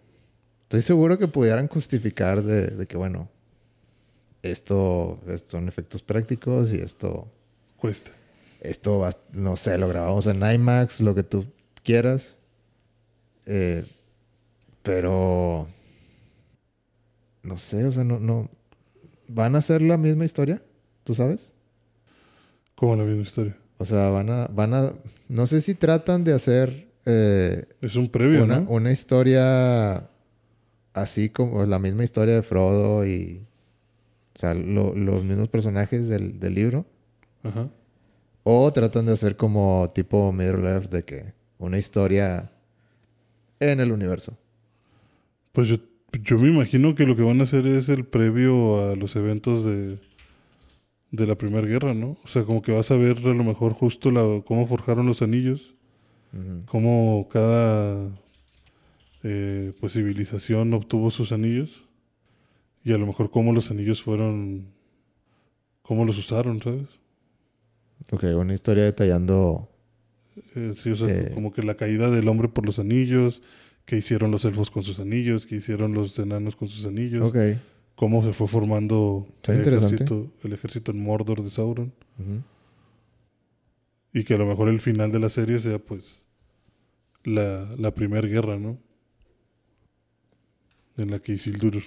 estoy seguro que pudieran justificar de, de que, bueno, esto, esto son efectos prácticos y esto, Cuesta. esto, va- no sé, lo grabamos en IMAX, lo que tú quieras. Eh, pero, no sé, o sea, no, no, ¿van a hacer la misma historia? ¿Tú sabes? Como la misma historia. O sea, van a, van a, no sé si tratan de hacer eh, Es un previo, una, ¿no? una historia así como la misma historia de Frodo y, o sea, lo- los mismos personajes del, del libro. Ajá. O tratan de hacer como tipo Middle Earth, de que una historia en el universo. Pues yo, yo me imagino que lo que van a hacer es el previo a los eventos de, de la Primera Guerra, ¿no? O sea, como que vas a ver a lo mejor justo la, cómo forjaron los anillos, cómo cada eh, pues, civilización obtuvo sus anillos y a lo mejor cómo los anillos fueron, cómo los usaron, ¿sabes? Ok, una historia detallando. Eh, sí, o sea, Eh. como que la caída del hombre por los anillos, qué hicieron los elfos con sus anillos, qué hicieron los enanos con sus anillos. Ok. cómo se fue formando el ejército, el ejército en Mordor de Sauron. Y que a lo mejor el final de la serie sea pues la, la primera guerra, ¿no? En la que Isildur...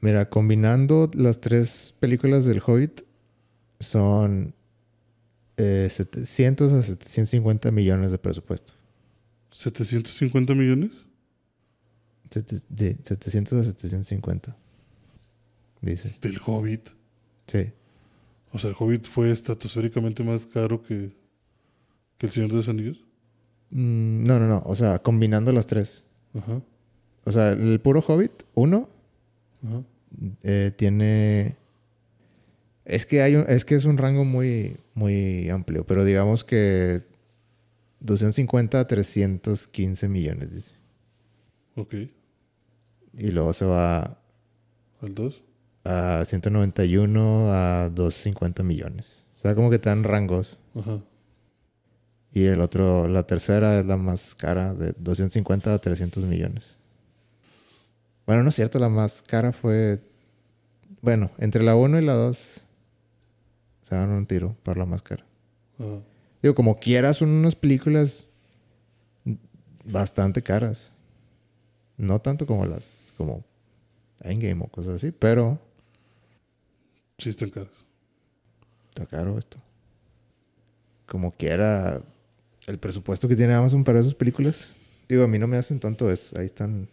Mira, combinando las tres películas del Hobbit, son eh, 700 a 750 millones de presupuesto. ¿750 millones? Sete- sí, 700 a 750. Dice. Del Hobbit. Sí. O sea, el Hobbit fue estratosféricamente más caro que, que el Señor de los Anillos. Mm, no, no, no. O sea, combinando las tres. Ajá, O sea, el puro Hobbit, uno, ajá. eh, tiene Es que hay un- es que es un rango muy, muy amplio, pero digamos que 250 a 315 millones, dice. Ok. Y luego se va ¿Al 2? a 191 a 250 millones. O sea, como que te dan rangos. Ajá. Y el otro, la tercera es la más cara, de 250 a 300 millones. Bueno, no es cierto, la más cara fue. Bueno, entre la 1 y la 2 se dan un tiro para la más cara. Ajá. Digo, como quieras, son unas películas bastante caras. No tanto como las. como Endgame o cosas así, pero Sí, están caras. está caro esto. Como quiera, el presupuesto que tiene Amazon para esas películas. Digo, a mí no me hacen tanto eso. Ahí están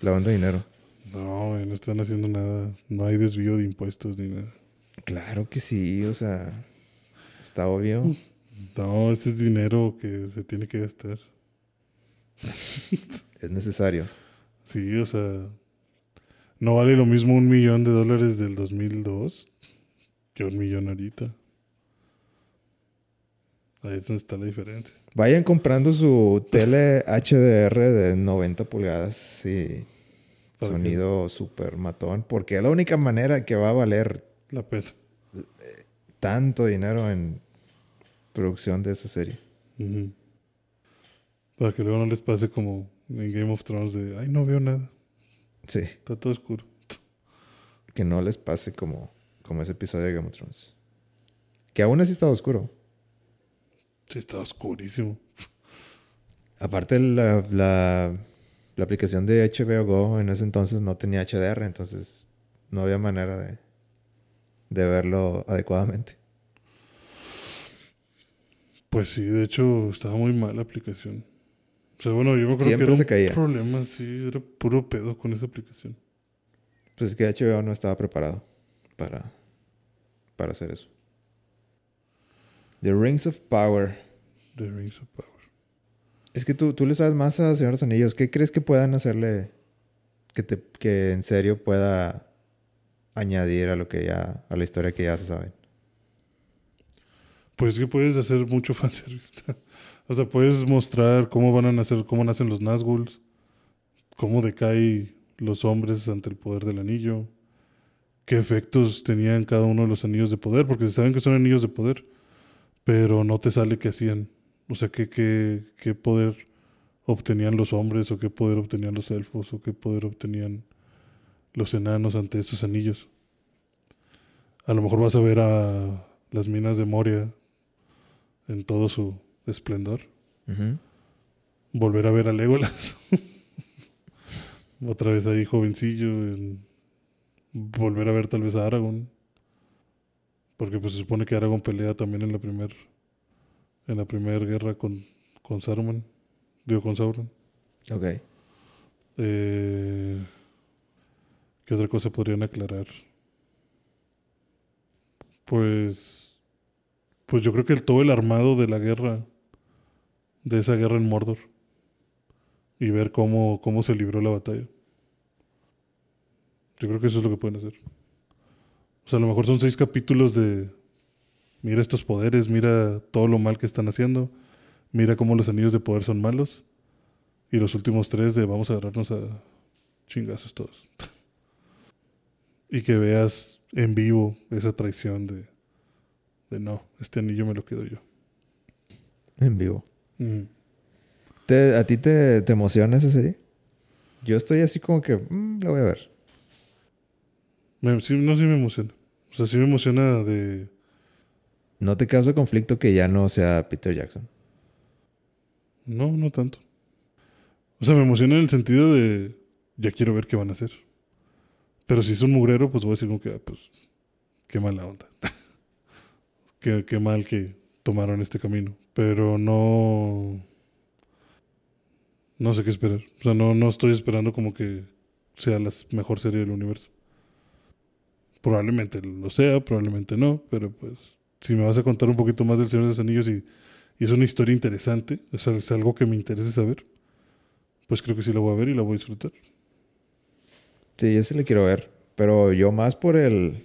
lavando dinero. No, no están haciendo nada. No hay desvío de impuestos ni nada. Claro que sí, o sea, está obvio. No, ese es dinero que se tiene que gastar. Es necesario. Sí, o sea, no vale lo mismo un millón de dólares del 2002 que un millón ahorita. Ahí es donde está la diferencia. Vayan comprando su tele HDR de 90 pulgadas y sonido super matón, porque es la única manera que va a valer La pena. tanto dinero en producción de esa serie. Para que luego no les pase como en Game of Thrones de, ay, no veo nada, Sí, está todo oscuro. que no les pase como, como ese episodio de Game of Thrones. Que aún así estaba oscuro. Sí, está oscurísimo. Aparte, la, la, la aplicación de HBO Go en ese entonces no tenía HDR, entonces no había manera de, de verlo adecuadamente. Pues sí, de hecho estaba muy mal la aplicación. O sea, bueno, yo me acuerdo Siempre que era se un problema, sí, era puro pedo con esa aplicación. Pues es que HBO no estaba preparado para, para hacer eso. The Rings of Power. The Rings of Power. Es que tú, tú le sabes más a Señor de los Anillos. ¿Qué crees que puedan hacerle que, te, que en serio pueda añadir a lo que ya, a la historia que ya se sabe? Pues es que puedes hacer mucho fanservice. o sea, puedes mostrar cómo van a nacer, cómo nacen los Nazgûl, cómo decaen los hombres ante el poder del anillo, qué efectos tenían cada uno de los anillos de poder, porque se saben que son anillos de poder, pero no te sale qué hacían. O sea, qué, qué, qué poder obtenían los hombres, o qué poder obtenían los elfos, o qué poder obtenían los enanos ante esos anillos. A lo mejor vas a ver a las minas de Moria en todo su esplendor. Volver a ver a Legolas. Otra vez ahí jovencillo. en- Volver a ver tal vez a Aragorn. Porque pues se supone que Aragorn pelea también en la primer en la primera guerra con, con Saruman. Digo, con Sauron. Ok. Eh, ¿Qué otra cosa podrían aclarar? Pues. Pues yo creo que el, todo el armado de la guerra. De esa guerra en Mordor. Y ver cómo, cómo se libró la batalla. Yo creo que eso es lo que pueden hacer. O sea, a lo mejor son seis capítulos de. Mira estos poderes, mira todo lo mal que están haciendo. Mira cómo los anillos de poder son malos. Y los últimos tres de vamos a agarrarnos a chingazos todos. y que veas en vivo esa traición de, de no, este anillo me lo quedo yo. En vivo. Mm. ¿Te- ¿A ti te, te emociona esa serie? Yo estoy así como que, mm, la voy a ver. Me- sí, no, sí me emociona. O sea, sí me emociona de... ¿No te causa conflicto que ya no sea Peter Jackson? No, no tanto. O sea, me emociona en el sentido de... Ya quiero ver qué van a hacer. Pero si es un mugrero, pues voy a decir como que, ah, pues, qué mala onda. qué, qué mal que tomaron este camino. Pero no... No sé qué esperar. O sea, no, no estoy esperando como que sea la mejor serie del universo. Probablemente lo sea, probablemente no, pero pues si me vas a contar un poquito más del Señor de los Anillos y, y es una historia interesante, sea, es algo que me interese saber, pues creo que sí la voy a ver y la voy a disfrutar. Sí, yo sí le quiero ver. Pero yo más por el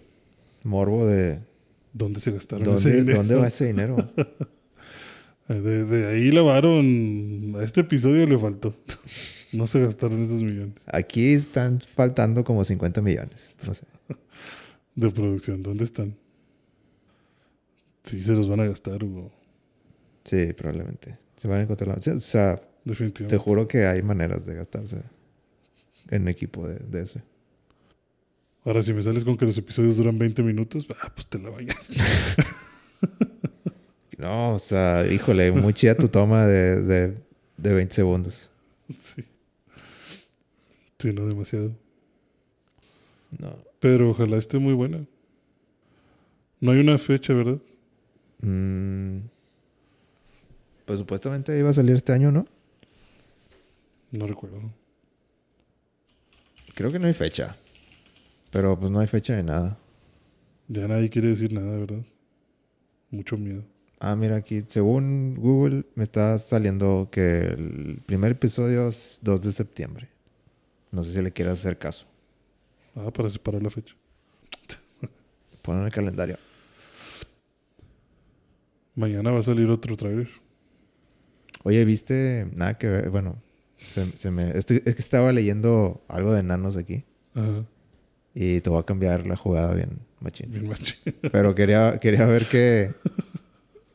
morbo de, ¿Dónde se gastaron ese ¿Dónde, dinero? ¿Dónde va ese dinero? De, de ahí lavaron. A este episodio le faltó. No se gastaron esos millones Aquí están faltando como 50 millones. No sé. de producción. ¿Dónde están? Sí, se los van a gastar, Hugo. Sí, probablemente. Se van a encontrar. la- O sea, te juro que hay maneras de gastarse en equipo de, de ese. Ahora, si me sales con que los episodios duran 20 minutos, ah, pues te la bañaste. No, o sea, híjole, muy chida tu toma de, de, de 20 segundos. sí. Sí, no demasiado. No. Pero ojalá esté muy buena. No hay una fecha, ¿verdad? Mm, pues supuestamente iba a salir este año, ¿no? No recuerdo. Creo que no hay fecha. Pero pues no hay fecha de nada. Ya nadie quiere decir nada, ¿verdad? Mucho miedo. Ah, mira aquí, según Google me está saliendo que el primer episodio es 2 de septiembre. No sé si le quieras hacer caso. Ah, para separar la fecha. Pon en el calendario. Mañana va a salir otro trailer. Oye, ¿viste? Nada que ver. Bueno, se, se me... estoy- es que estaba leyendo algo de enanos aquí. Ajá. Y te voy a cambiar la jugada bien machín. Bien machi. Pero quería, quería ver qué,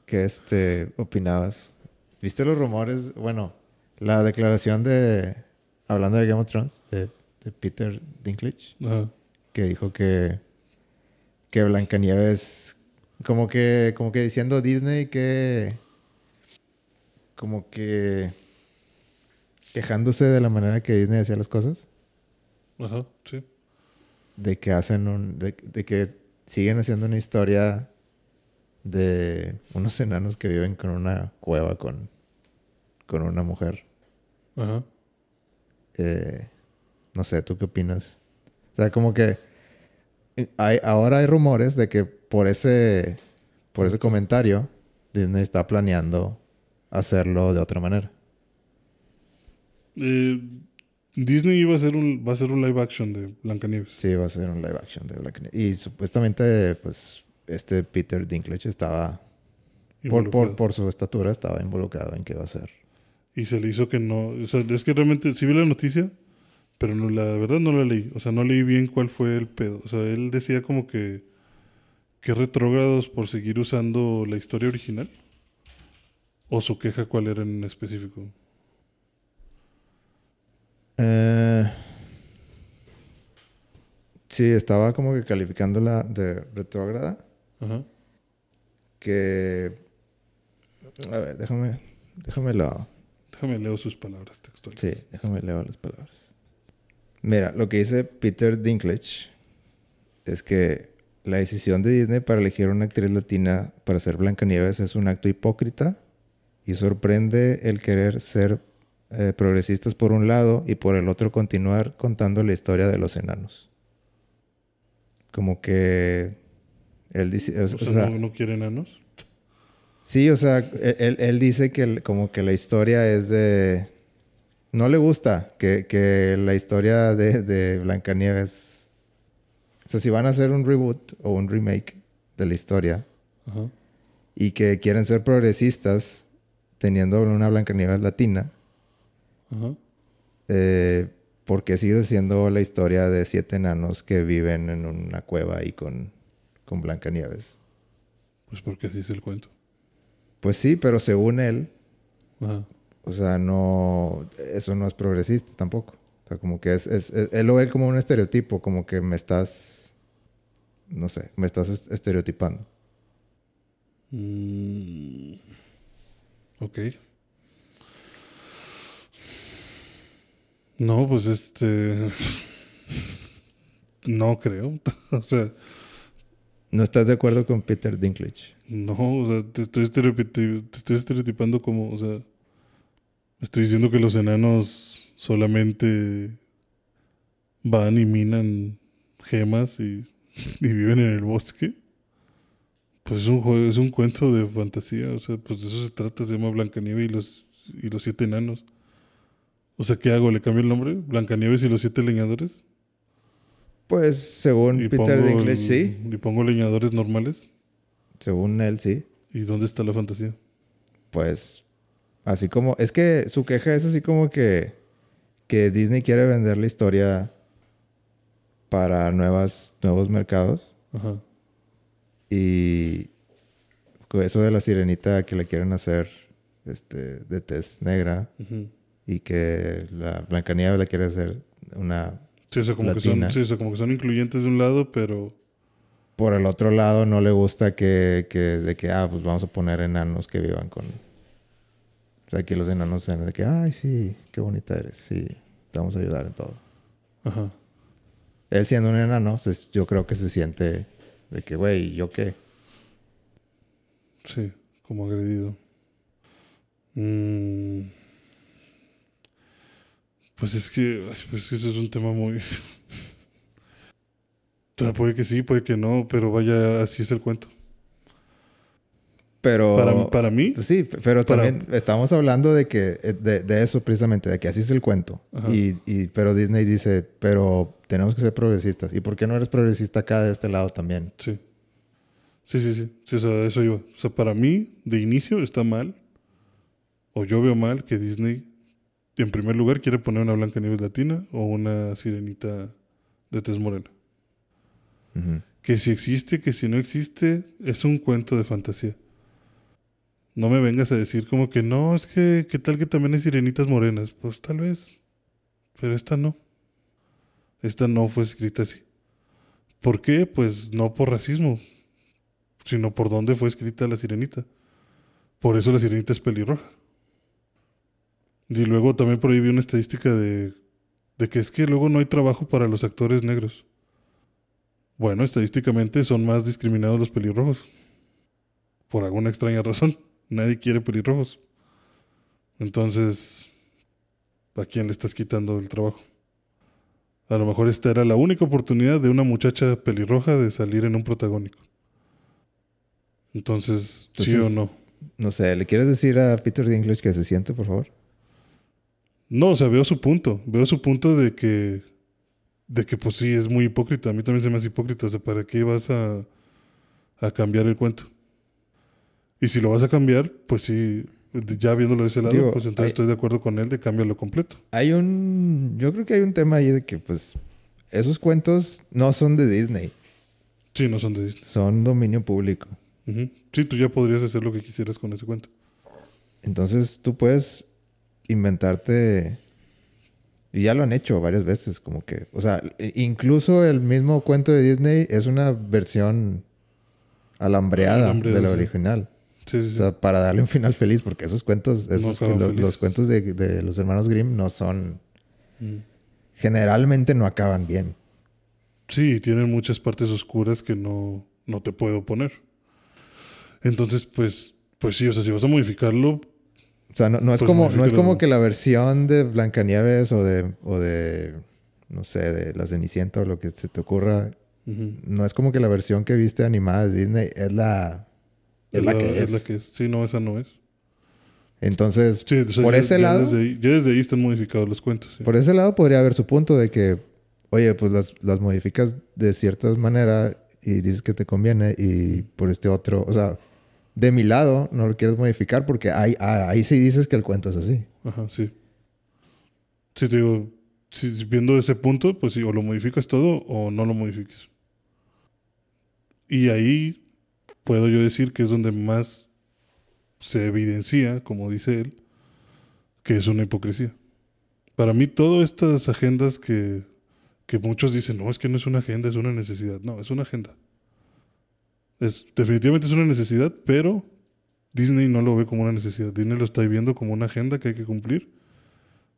qué este, opinabas. ¿Viste los rumores? Bueno, la declaración de... Hablando de Game of Thrones, de, de Peter Dinklage, Ajá. que dijo que... Que Blancanieves... Como que, como que diciendo Disney que... Como que... Quejándose de la manera que Disney hacía las cosas. Ajá, sí. de que hacen un de, de que siguen haciendo una historia de unos enanos que viven con una cueva con con una mujer Ajá. Eh, no sé tú qué opinas o sea como que hay ahora hay rumores de que por ese por ese comentario Disney está planeando hacerlo de otra manera Eh, Disney iba a hacer un, va a hacer un live action de Blancanieves. sí va a ser un live action de Black y supuestamente pues este Peter Dinklage estaba por, por, involucrado. por su estatura estaba involucrado en que va a ser. Y se le hizo que no. O sea, es que realmente sí vi la noticia, pero no, la verdad no la leí. O sea, no leí bien cuál fue el pedo. O sea, él decía como que. que retrógrados por seguir usando la historia original. ¿O su queja cuál era en específico? Eh, sí, estaba como que calificándola de retrógrada. Ajá. Que. A ver, déjame. Déjame lo. Déjame leo sus palabras textuales. Sí, déjame leer las palabras. Mira, lo que dice Peter Dinklage es que la decisión de Disney para elegir una actriz latina para ser Blancanieves es un acto hipócrita y sorprende el querer ser eh, progresistas por un lado y por el otro continuar contando la historia de los enanos. Como que él dice, o O sea, no, no quiere enanos. Sí, o sea, e-, él, él dice que el- como que la historia es de... No le gusta que, que la historia de, de Blancanieves... O sea, si van a hacer un reboot o un remake de la historia Ajá. y que quieren ser progresistas teniendo una Blancanieves latina, Ajá. eh, ¿por qué sigues haciendo la historia de siete enanos que viven en una cueva ahí con, con Blancanieves? Pues porque así es el cuento. Pues sí, pero según él, Ajá. O sea, no, eso no es progresista tampoco. O sea, como que es, es, es- él lo ve como un estereotipo, como que me estás, no sé, me estás est- estereotipando. Mm, ok. No, pues este. no creo. o sea, ¿No estás de acuerdo con Peter Dinklage? no, o sea, te estoy, te estoy estereotipando como, o sea, estoy diciendo que los enanos solamente van y minan gemas y, y viven en el bosque. Pues es un juego, es un cuento de fantasía, o sea, pues de eso se trata, se llama Blancanieves y los, y los siete enanos. O sea, ¿qué hago? ¿Le cambio el nombre? ¿Blancanieves y los siete leñadores? Pues según Y Peter Dinklage, sí. ¿Y pongo leñadores normales? Según él, sí. ¿Y dónde está la fantasía? Pues, así como... Es que su queja es así como que... Que Disney quiere vender la historia para nuevas, nuevos mercados. Ajá. Y eso de la sirenita que le quieren hacer este, de tez negra Ujú. y que la Blancanieves le quiere hacer una... Sí, o sea, como que, son, Latina. sí, o sea, como que son incluyentes de un lado, pero... Por el otro lado no le gusta que, que de que, ah, pues vamos a poner enanos que vivan con... Sea, que los enanos sean de que, ay, sí, qué bonita eres, sí, te vamos a ayudar en todo. Ajá. Él siendo un enano, se- yo creo que se siente de que, güey, ¿yo qué? Sí, como agredido. Mm. Pues es que, pues es que eso es un tema muy... O sea, puede que sí, puede que no, pero vaya, así es el cuento. Pero... Para, para mí, sí, pero Para- también estamos hablando de que eh, de, de eso precisamente, de que así es el cuento. Y, y- pero Disney dice, pero tenemos que ser progresistas. ¿Y por qué no eres progresista acá de este lado también? sí. Sí, sí, sí. Sí, o sea, eso iba. O sea, para mí, de inicio, está mal. O yo veo mal que Disney, en primer lugar, quiere poner una Blanca Nieves latina o una sirenita de tez morena. Que si existe, que si no existe, es un cuento de fantasía. No me vengas a decir como que no, es que, ¿qué tal que también hay sirenitas morenas? Pues tal vez. Pero esta no. Esta no fue escrita así. ¿Por qué? Pues no por racismo, sino por dónde fue escrita la sirenita. Por eso la sirenita es pelirroja. Y luego también por una estadística de, de que es que luego no hay trabajo para los actores negros. Bueno, estadísticamente son más discriminados los pelirrojos. Por alguna extraña razón. Nadie quiere pelirrojos. Entonces, ¿a quién le estás quitando el trabajo? A lo mejor esta era la única oportunidad de una muchacha pelirroja de salir en un protagónico. Entonces, ¿sí o no? No sé, ¿le quieres decir a Peter Dinklage que se siente, por favor? No, o sea, veo su punto. Veo su punto de que, de que pues sí, es muy hipócrita. A mí también se me hace hipócrita. O sea, ¿para qué vas a, a cambiar el cuento? Y si lo vas a cambiar, pues sí, ya viéndolo de ese lado, Digo, pues entonces hay- estoy de acuerdo con él de cámbialo completo. Hay un... Yo creo que hay un tema ahí de que, pues, esos cuentos no son de Disney, Sí, no son de Disney. son dominio público. Ujú. Sí, tú ya podrías hacer lo que quisieras con ese cuento. Entonces tú puedes inventarte... Y ya lo han hecho varias veces, como que... O sea, incluso el mismo cuento de Disney es una versión alambreada Alambreada, de la sí. original. Sí, sí, O sea, para darle un final feliz, porque esos cuentos, esos, felices. los cuentos de, de los hermanos Grimm no son... Mm. Generalmente no acaban bien. Sí, tienen muchas partes oscuras que no, no te puedo poner. Entonces, pues, pues sí, o sea, si vas a modificarlo, O sea, no, no es Pues como, no es como que la versión de Blancanieves o de, o de, no sé, de La Cenicienta o lo que se te ocurra, no es como que la versión que viste animada de Disney es la, es la que es. la que es. Sí, no, esa no es. Entonces, Sí, o sea, por ya- ese ya lado, Desde ahí, ya desde ahí están modificados los cuentos. sí. por ese lado podría haber su punto de que, oye, pues las, las modificas de cierta manera y dices que te conviene y por este otro, o sea, de mi lado no lo quieres modificar porque ahí, ah, ahí sí dices que el cuento es así. Ajá, sí. Sí, te digo, si, viendo ese punto, pues sí, o lo modificas todo o no lo modifiques. Y ahí puedo yo decir que es donde más se evidencia, como dice él, que es una hipocresía. Para mí, todas estas agendas que, que muchos dicen, no, es que no es una agenda, es una necesidad. No, es una agenda. Es, definitivamente es una necesidad, pero Disney no lo ve como una necesidad. Disney lo está viendo como una agenda que hay que cumplir.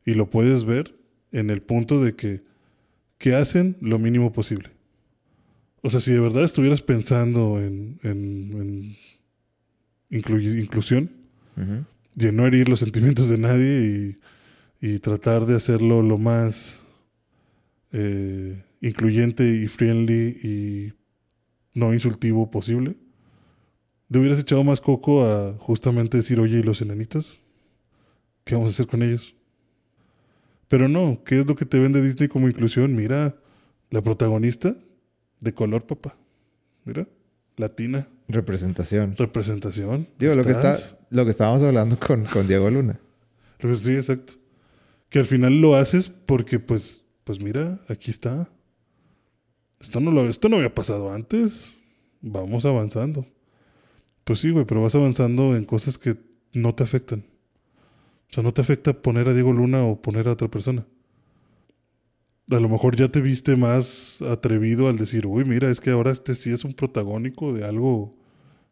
Y lo puedes ver en el punto de que, que hacen lo mínimo posible. O sea, si de verdad estuvieras pensando en, en- en inclusión y en no herir los sentimientos de nadie y, y tratar de hacerlo lo más eh, incluyente y friendly y no insultivo posible, te hubieras echado más coco a justamente decir, oye, ¿y los enanitos? ¿Qué vamos a hacer con ellos? Pero no, ¿qué es lo que te vende Disney como inclusión? Mira, la protagonista de color, papá. Mira, latina. Representación. representación. Digo, lo que, está, lo que estábamos hablando con, con Diego Luna. Que- Sí, exacto. Que al final lo haces porque, pues, pues mira, aquí está. Esto no, lo, esto no había pasado antes. Vamos avanzando. Pues sí, güey, pero vas avanzando en cosas que no te afectan. O sea, no te afecta poner a Diego Luna o poner a otra persona. A lo mejor ya te viste más atrevido al decir, uy, mira, es que ahora este sí es un protagónico de algo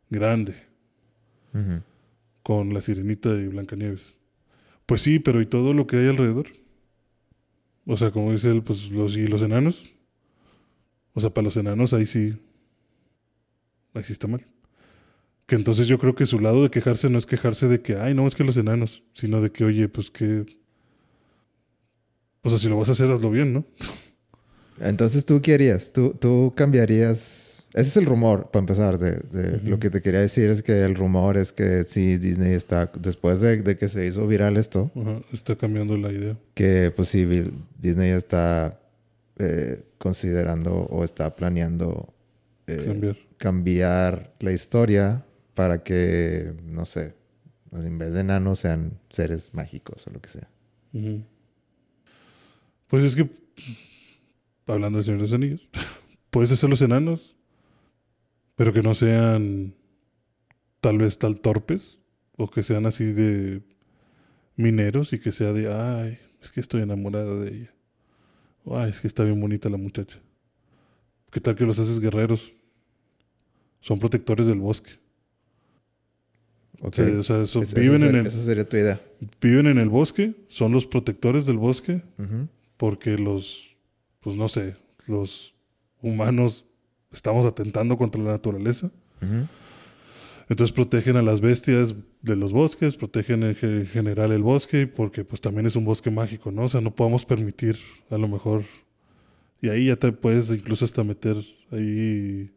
grande con la sirenita y Blancanieves. Pues sí, pero ¿y todo lo que hay alrededor? O sea, como dice él, pues los y los enanos. O sea, para los enanos ahí sí. Ahí sí está mal. Que entonces yo creo que su lado de quejarse no es quejarse de que, ay, no, es que los enanos, sino de que, oye, pues que. O sea, si lo vas a hacer, hazlo bien, ¿no? Entonces, ¿tú qué harías? ¿Tú, tú cambiarías... Ese es el rumor, para empezar. De, de-. Lo que te quería decir es que el rumor es que sí, Disney está... Después de, de que se hizo viral esto, está cambiando la idea. que pues sí, Disney está eh, considerando o está planeando eh, Cambiar. cambiar la historia para que, no sé, en vez de enanos sean seres mágicos o lo que sea. Ujú. Pues es que, hablando de Señor de los Anillos, puedes hacer los enanos, pero que no sean tal vez tal torpes, o que sean así de mineros y que sea de, ay, es que estoy enamorada de ella. O, ay, es que está bien bonita la muchacha. ¿Qué tal que los haces guerreros? Son protectores del bosque. O sea, son- esa viven, en el, Esa sería tu idea. viven en el bosque, son los protectores del bosque. Porque los, pues no sé, los humanos estamos atentando contra la naturaleza. Entonces protegen a las bestias de los bosques, protegen en ge- general el bosque, porque pues también es un bosque mágico, ¿no? O sea, no podemos permitir a lo mejor... Y ahí ya te puedes incluso hasta meter ahí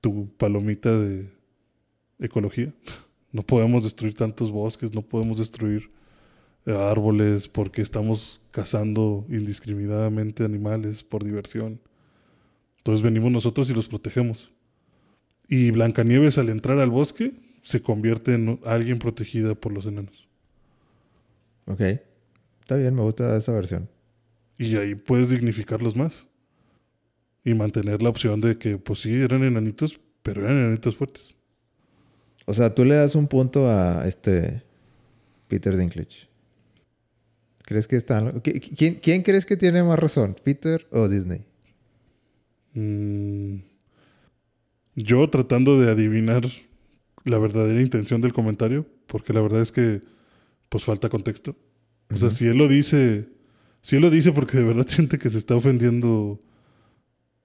tu palomita de ecología. No podemos destruir tantos bosques, no podemos destruir árboles porque estamos cazando indiscriminadamente animales por diversión. Entonces venimos nosotros y los protegemos. Y Blancanieves al entrar al bosque se convierte en alguien protegida por los enanos. Ok. Está bien, me gusta esa versión. Y ahí puedes dignificarlos más. Y mantener la opción de que, pues sí, eran enanitos, pero eran enanitos fuertes. O sea, tú le das un punto a este Peter Dinklage. ¿Crees que están... ¿Qui- ¿Quién, quién crees que tiene más razón? ¿Peter o Disney? Mm, Yo tratando de adivinar la verdadera intención del comentario, porque la verdad es que, pues falta contexto. O sea, si él lo dice, si él lo dice porque de verdad siente que se está ofendiendo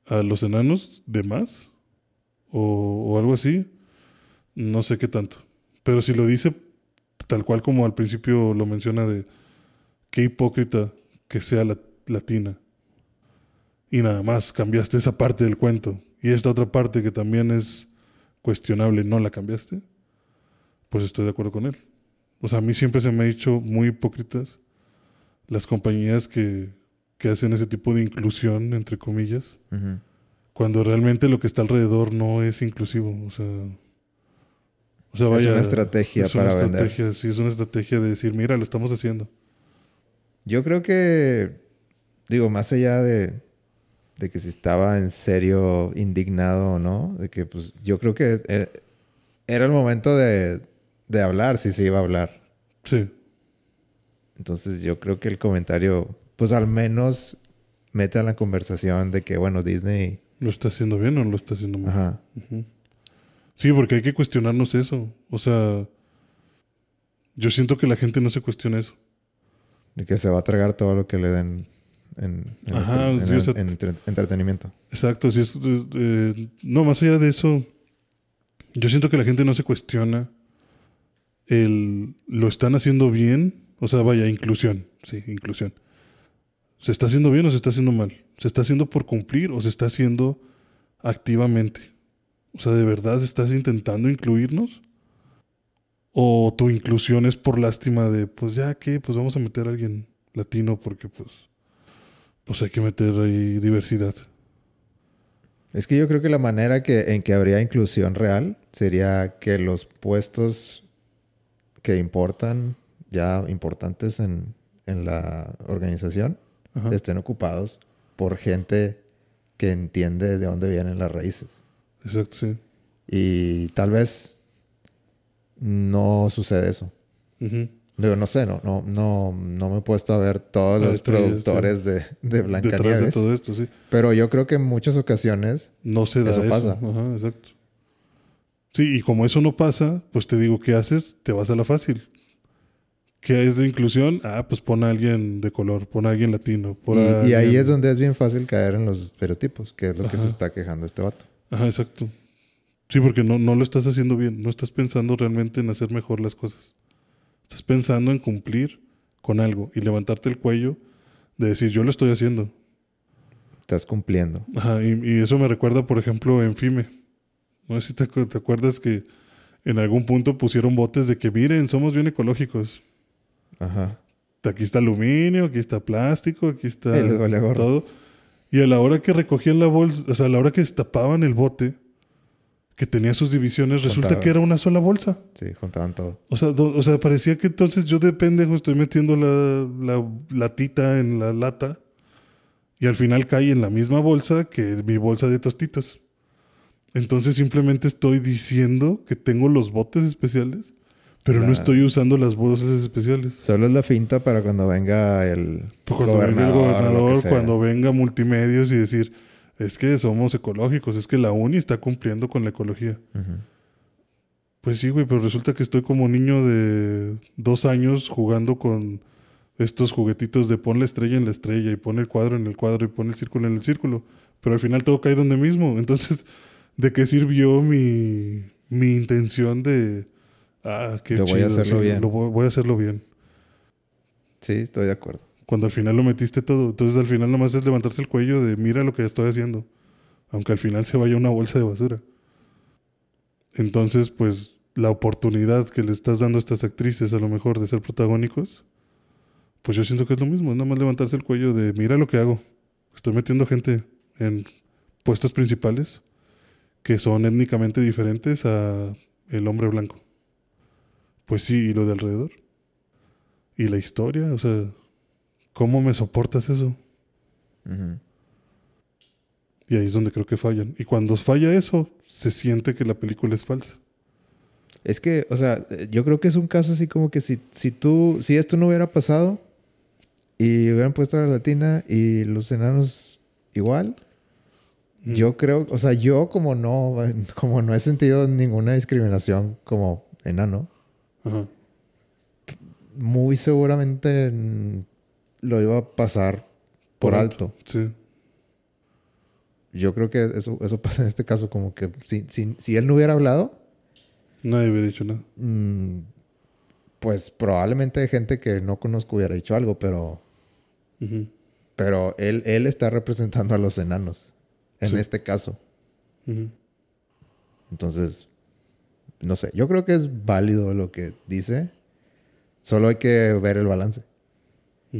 a los enanos de más, o, o algo así, no sé qué tanto. Pero si lo dice tal cual como al principio lo menciona de qué hipócrita que sea la- latina. Y nada más, cambiaste esa parte del cuento. Y esta otra parte que también es cuestionable, no la cambiaste. Pues estoy de acuerdo con él. O sea, a mí siempre se me ha hecho muy hipócritas las compañías que, que hacen ese tipo de inclusión, entre comillas, cuando realmente lo que está alrededor no es inclusivo. O sea, o sea Es vaya, una estrategia es una para vender. estrategia, Sí, es una estrategia de decir, mira, lo estamos haciendo. Yo creo que... Digo, más allá de... De que si estaba en serio indignado o no. De que pues yo creo que eh, era el momento de, de hablar si se iba a hablar. Sí, Entonces yo creo que el comentario, pues al menos mete a la conversación de que, bueno, Disney, ¿lo está haciendo bien o lo está haciendo mal? ajá. Sí, porque hay que cuestionarnos eso. O sea, yo siento que la gente no se cuestiona eso. De que se va a tragar todo lo que le den en, en Ajá, entre- en sí, el- o sea, en entre- entretenimiento. Exacto, sí es, eh, eh, no, más allá de eso, yo siento que la gente no se cuestiona el lo están haciendo bien, o sea, vaya, inclusión, sí, inclusión. ¿Se está haciendo bien o se está haciendo mal? ¿Se está haciendo por cumplir o se está haciendo activamente? O sea, ¿de verdad estás intentando incluirnos? ¿O tu inclusión es por lástima de, pues ya que, pues vamos a meter a alguien latino porque pues, pues hay que meter ahí diversidad? Es que yo creo que la manera que, en que habría inclusión real sería que los puestos que importan, ya importantes en, en la organización, Ajá. estén ocupados por gente que entiende de dónde vienen las raíces. Exacto, sí. Y tal vez no sucede eso. Ujú. Digo, no sé, no, no, no, no me he puesto a ver todos los productores de, de Detrás de Blancanieves. todo esto, sí. Pero yo creo que en muchas ocasiones No se da Eso eso. pasa. Ajá, exacto. Sí, y como eso no pasa, pues te digo, ¿qué haces? Te vas a la fácil. ¿Qué es de inclusión? Ah, pues pon a alguien de color, pon a alguien latino. pon a Y, ahí alguien- es donde es bien fácil caer en los estereotipos, que es lo que se está quejando este vato. Ajá, exacto. Sí, porque no, no lo estás haciendo bien. No estás pensando realmente en hacer mejor las cosas. Estás pensando en cumplir con algo y levantarte el cuello de decir, yo lo estoy haciendo. Estás cumpliendo. Ajá, y, y eso me recuerda, por ejemplo, en FIME. No sé si te, te acuerdas que en algún punto pusieron botes de que, miren, somos bien ecológicos. Ajá. Aquí está aluminio, aquí está plástico, aquí está todo. Y a la hora que recogían la bolsa, o sea, a la hora que destapaban el bote, que tenía sus divisiones, resulta que era una sola bolsa. Sí, juntaban todo. O sea, do- o sea, parecía que entonces yo de pendejo estoy metiendo la, la latita en la lata y al final cae en la misma bolsa que mi bolsa de tostitos. Entonces simplemente estoy diciendo que tengo los botes especiales, pero no La- estoy usando las bolsas especiales. Solo es la finta para cuando venga el cuando venga el gobernador, gobernador, cuando venga multimedios y decir, es que somos ecológicos, es que la uni está cumpliendo con la ecología. Pues sí, güey, pero resulta que estoy como niño de dos años jugando con estos juguetitos de pon la estrella en la estrella y pon el cuadro en el cuadro y pon el círculo en el círculo. Pero al final todo cae donde mismo. Entonces, ¿de qué sirvió mi, mi intención de... Ah, qué Yo voy a chido, hacerlo bien. lo voy, voy a hacerlo bien. Sí, estoy de acuerdo. Cuando al final lo metiste todo. Entonces al final nomás es levantarse el cuello de mira lo que estoy haciendo. Aunque al final se vaya una bolsa de basura. Entonces, pues, la oportunidad que le estás dando a estas actrices a lo mejor de ser protagónicos, pues yo siento que es lo mismo. Es nada más levantarse el cuello de mira lo que hago. Estoy metiendo gente en puestos principales que son étnicamente diferentes a el hombre blanco. Pues sí, y lo de alrededor. Y la historia, o sea, ¿cómo me soportas eso? Y ahí es donde creo que fallan. Y cuando falla eso, se siente que la película es falsa. Es que, o sea, yo creo que es un caso así como que si, si tú, si esto no hubiera pasado y hubieran puesto a la latina y los enanos igual, Mm. yo creo, o sea, yo como no, como no he sentido ninguna discriminación como enano, Ajá. muy seguramente lo iba a pasar por, alto. Sí. Yo creo que eso, eso pasa en este caso, como que si, si, si él no hubiera hablado, Nadie hubiera dicho nada. mm, pues probablemente gente que no conozco hubiera dicho algo, pero, pero él, él está representando a los enanos en Sí. este caso. Entonces, no sé, yo creo que es válido lo que dice, solo hay que ver el balance. O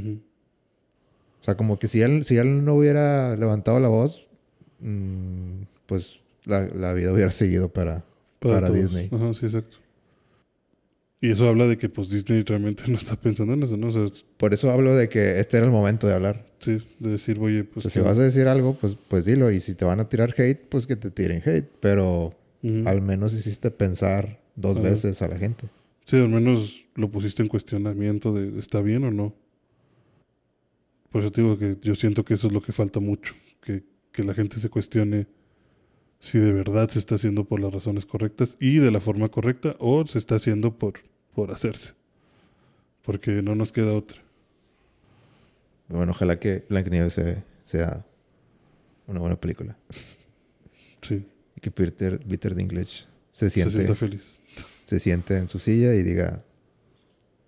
sea, como que si él, si él no hubiera levantado la voz, mm, pues la, la vida hubiera seguido para, para. Disney. Ajá, sí, exacto. Y eso habla de que pues Disney realmente no está pensando en eso, ¿no? O sea, Por eso hablo de que este era el momento de hablar. sí, de decir, oye, pues... O sea, si ¿qué- vas a decir algo, pues, pues dilo. Y si te van a tirar hate, pues que te tiren hate. Pero al menos hiciste pensar dos veces a la gente. Sí, al menos lo pusiste en cuestionamiento de ¿está bien o no? Por eso te digo que yo siento que eso es lo que falta mucho, que, que la gente se cuestione si de verdad se está haciendo por las razones correctas y de la forma correcta o se está haciendo por, por hacerse. Porque no nos queda otra. Bueno, ojalá que Blancanieves se- sea una buena película. Sí, Y que Peter, Peter Dinklage se se siente, sienta feliz. se siente en su silla y diga,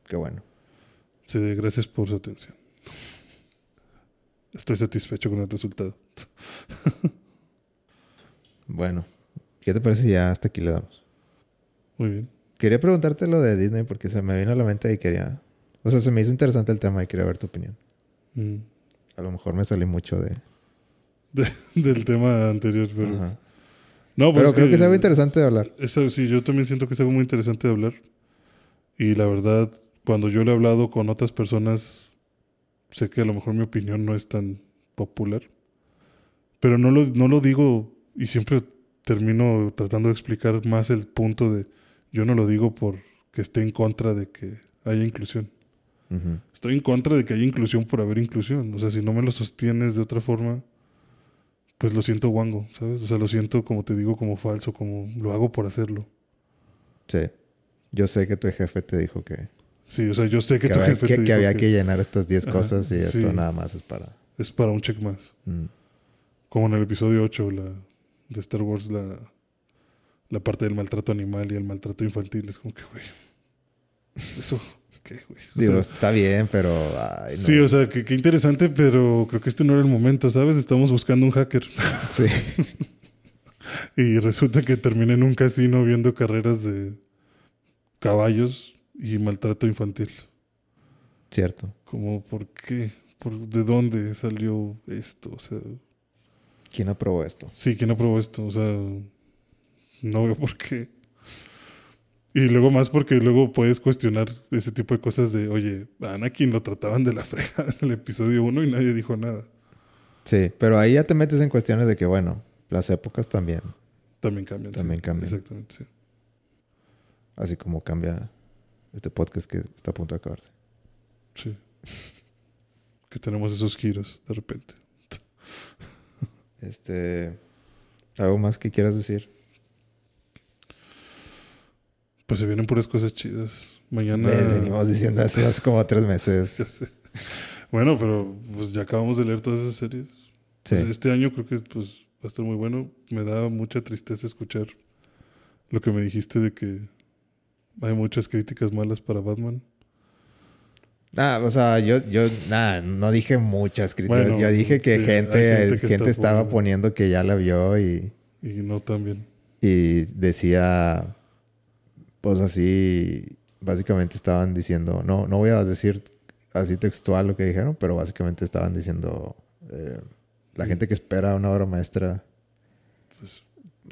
qué bueno. Sí, gracias por su atención. Estoy satisfecho con el resultado. Bueno, ¿qué te parece ya hasta aquí le damos? Muy bien. Quería preguntarte lo de Disney porque se me vino a la mente y quería... O sea, se me hizo interesante el tema y quería ver tu opinión. Mm. A lo mejor me salí mucho de, de- del tema anterior, pero... Ajá. No, pues Pero es creo que es algo interesante de hablar. Eso, sí, yo también siento que es algo muy interesante de hablar. Y la verdad, cuando yo lo he hablado con otras personas, sé que a lo mejor mi opinión no es tan popular. Pero no lo, no lo digo y siempre termino tratando de explicar más el punto de yo no lo digo porque esté en contra de que haya inclusión. Estoy en contra de que haya inclusión por haber inclusión. O sea, si no me lo sostienes de otra forma, pues lo siento guango, ¿sabes? O sea, lo siento, como te digo, como falso, como lo hago por hacerlo. Sí. Yo sé que tu jefe te dijo que, Sí, o sea, yo sé que, que tu había, jefe que- te que dijo había que llenar estas 10 Ajá, cosas y esto nada más es para... es para un check más. Mm. Como en el episodio 8 la, de Star Wars, la, la parte del maltrato animal y el maltrato infantil. Es como que, güey, eso, ¿qué, güey? Digo, sea, está bien, pero... ay, no. Sí, o sea, que, qué interesante, pero creo que este no era el momento, ¿sabes? Estamos buscando un hacker. Sí. Y resulta que terminé en un casino viendo carreras de caballos y maltrato infantil. Cierto. Como, ¿por qué? ¿Por, ¿De dónde salió esto? O sea, ¿Quién aprobó esto? sí, ¿quién aprobó esto? O sea, no veo por qué. Y luego más porque luego puedes cuestionar ese tipo de cosas de, oye, a Anakin lo trataban de la fregada en el episodio 1 y nadie dijo nada. Sí, pero ahí ya te metes en cuestiones de que, bueno, las épocas también, También cambian. sí. También cambian. Exactamente, sí. así como cambia este podcast que está a punto de acabarse. Sí. Que tenemos esos giros de repente. Este, ¿algo más que quieras decir? Pues se vienen puras cosas chidas. Mañana. Ve- Venimos diciendo hace como tres meses. Bueno, pero pues ya acabamos de leer todas esas series. Sí. Pues, este año creo que pues, va a estar muy bueno. Me da mucha tristeza escuchar lo que me dijiste de que hay muchas críticas malas para Batman. Ah, o sea, yo, yo, nada, no dije muchas críticas. Bueno, yo dije que sí, gente, gente que estaba poniendo- poniendo que ya la vio y, Y no tan bien. y decía, pues así, básicamente estaban diciendo, no, no voy a decir así textual lo que dijeron, pero básicamente estaban diciendo, eh, la Sí. gente que espera una obra maestra Pues,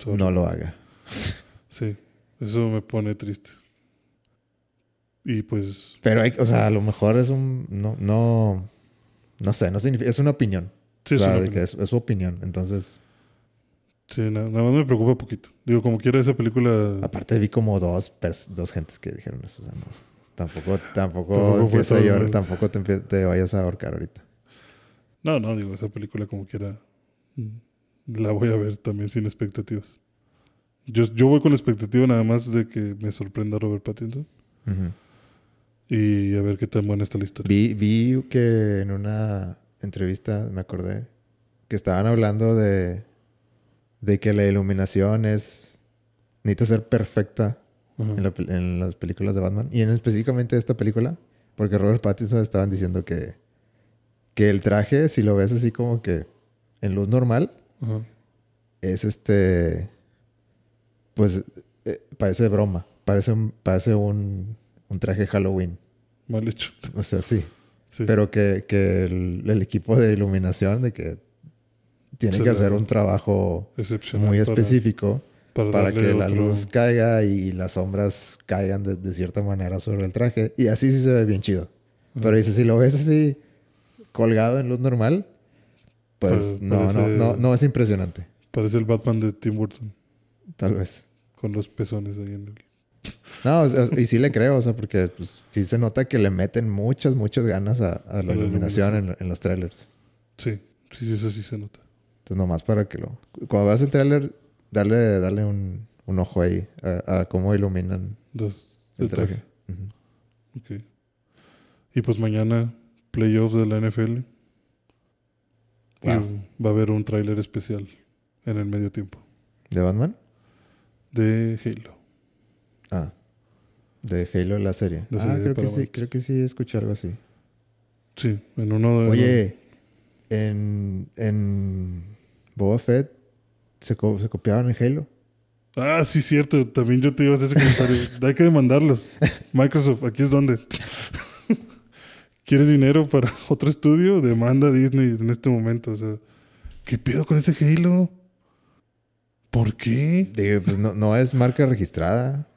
no lo haga. Sí, eso me pone triste. Y pues, Pero, hay, o sea, a lo mejor es un, no, no, no sé, no significa, es una opinión. sí, O es sea, una de que opinión. es, es su opinión. Entonces, Sí, na- nada más me preocupa poquito. Digo, como quiera esa película... aparte vi como dos, dos gentes que dijeron eso. O sea, no, tampoco, tampoco, Tampoco empieza a llorar, tampoco te, te vayas a ahorcar ahorita. No, no, digo, esa película como quiera mm, la voy a ver también sin expectativas. Yo, yo voy con la expectativa nada más de que me sorprenda Robert Pattinson Ujú. Y a ver qué tan buena está la historia. Vi, vi que en una entrevista, me acordé, que estaban hablando de, de que la iluminación es, necesita ser perfecta en, la pel- en las películas de Batman. Y en específicamente esta película, porque Robert Pattinson estaban diciendo que, que el traje, si lo ves así como que en luz normal, Ajá. es este, pues eh, parece broma, parece un, parece un, un traje Halloween. Mal hecho. O sea, sí. Sí. Pero que, que el, el equipo de iluminación de que tiene que hacer un trabajo muy para- específico para, que la luz caiga y las sombras caigan de, de cierta manera sobre el traje. Y así sí se ve bien chido. Ajá. Pero dice, si lo ves así colgado en luz normal, pues Pues, no, no, no, no es impresionante. Parece el Batman de Tim Burton Tal vez. con los pezones ahí en el... No, y sí le creo, o sea, porque pues, sí se nota que le meten muchas, muchas ganas a, a la la iluminación en, en los trailers. Sí, sí, sí, eso sí se nota. Entonces, nomás para que lo... Cuando veas el trailer, dale, dale un, un ojo ahí a, a cómo iluminan Dos, el traje. Ok. Y pues mañana, playoffs de la NFL. Y va a haber un tráiler especial en el medio tiempo ¿De Batman? de Halo. Ah. De Halo, la serie. La ah, serie creo que sí, creo que sí escuché algo así. Sí, en uno de... Oye, en, en Boba Fett se, co- se copiaban en Halo. Ah, sí, cierto. También yo te iba a hacer ese comentario. Hay que demandarlos. Microsoft, aquí es donde. ¿Quieres dinero para otro estudio? Demanda a Disney en este momento. O sea, ¿Qué pedo con ese Halo? ¿Por qué? Digo, pues no, no es marca registrada.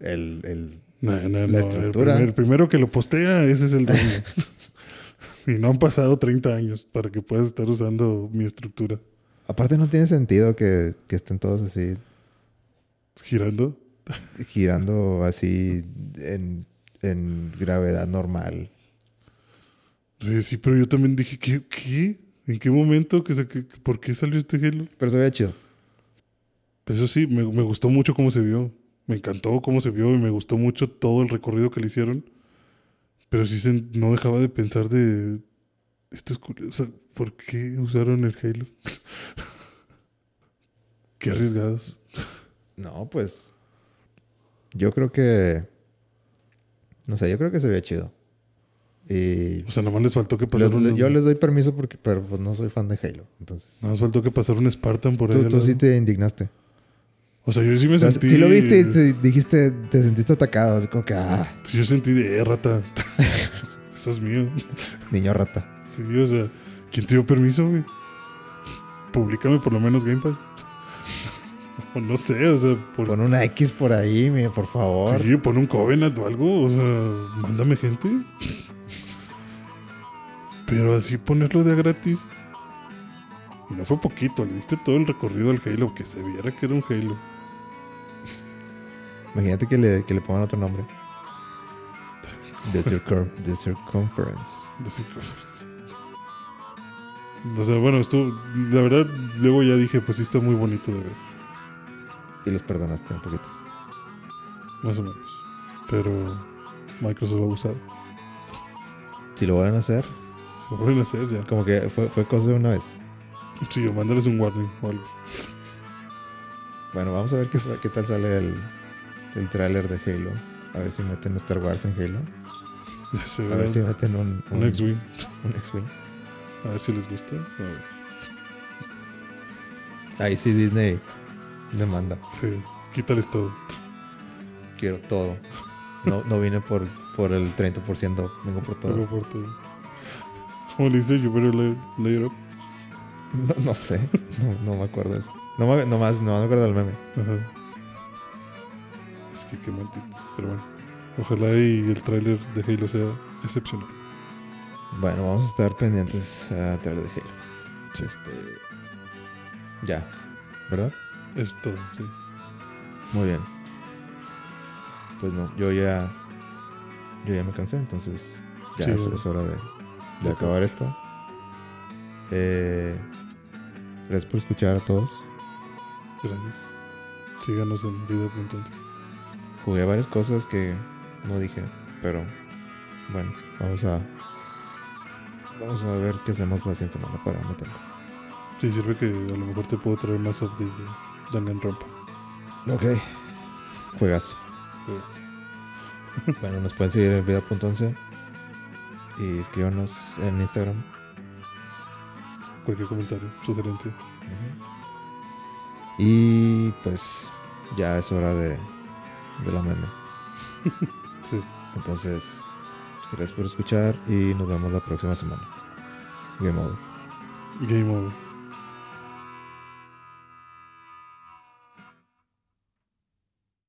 El, el, No, no, La no, el estructura. primer- El, primero que lo postea, ese es el dueño. y no han pasado 30 años para que puedas estar usando mi estructura. aparte no tiene sentido que, que estén todos así Girando. girando así en, en gravedad normal. Sí, pero yo también dije, ¿qué? qué? ¿En qué momento? ¿Que, se- que- ¿Por qué salió este Halo? Pero se veía chido. Eso sí, me, me gustó mucho cómo se vio. Me encantó cómo se vio y me gustó mucho todo el recorrido que le hicieron. Pero sí se, no dejaba de pensar de... Esto es curioso. ¿por qué usaron el Halo? qué arriesgados. No, pues. Yo creo que. No sé, yo creo que se veía chido. Y. O sea, nada más les faltó que les- pasar un... yo les doy permiso porque, pero pues no soy fan de Halo. Entonces. Nada más faltó que pasar un Spartan por ahí. Tú, al tú lado. sí te indignaste. O sea, yo sí me sentí... sí lo viste y te dijiste, te sentiste atacado. Así como que, ah, Sí, yo sentí de, eh, rata. Eso es mío. niño rata. Sí, o sea, ¿quién te dio permiso, güey? Públicame por lo menos Game Pass. o no sé, o sea, por... Pon una X por ahí, mi- por favor. Sí, pon un Covenant o algo, o sea, mándame gente. Pero así ponerlo de gratis. Y no fue poquito, le diste todo el recorrido al Halo, que se viera que era un Halo. Imagínate que le, que le pongan otro nombre. The, Circum- The Circumference. De cinco. O sea, bueno, esto, la verdad, luego ya dije, pues sí está muy bonito de ver, Y los perdonaste un poquito. más o menos. Pero Microsoft ha abusado. Si lo vuelven a hacer, Se lo vuelven a hacer ya. como que fue, fue cosa de una vez. Sí, o mándales un warning o algo. Bueno, vamos a ver qué, qué tal sale el, el tráiler de Halo. A ver si meten Star Wars en Halo. A ve. ver si meten un, un un, X-Wing. un X-Wing. A ver si les gusta. A ver. Ahí sí Disney demanda. Sí, quítales todo. Quiero todo. No, no vine por, por el 30%, vengo por todo. Luego por todo. ¿Cómo le dice? You better lay, lay it up. No, no sé, no, no me acuerdo de eso. No me, nomás, no me acuerdo del meme. Ajá. Es que qué maldito. Pero bueno. Ojalá y el tráiler de Halo sea excepcional. Bueno, vamos a estar pendientes a través de Halo. Este. Ya, ¿verdad? Es todo, sí. Muy bien. Pues no, yo ya. Yo ya me cansé, entonces. Ya Sí, es, bueno. es hora de, de acabar esto. Eh, gracias por escuchar a todos. Gracias. Síganos en video.11. Jugué varias cosas que no dije, pero bueno, vamos a. Vamos a ver qué hacemos la siguiente semana para meterlas. Sí, sirve que a lo mejor te puedo traer más updates de Danganronpa. Ok. Juegazo. Gracias. Bueno, nos pueden seguir en vida.11 y escríbanos en Instagram. Cualquier comentario, sugerencia. Y pues ya es hora de, de la meme. Sí. Entonces, gracias por escuchar y nos vemos la próxima semana. Game over. Game over.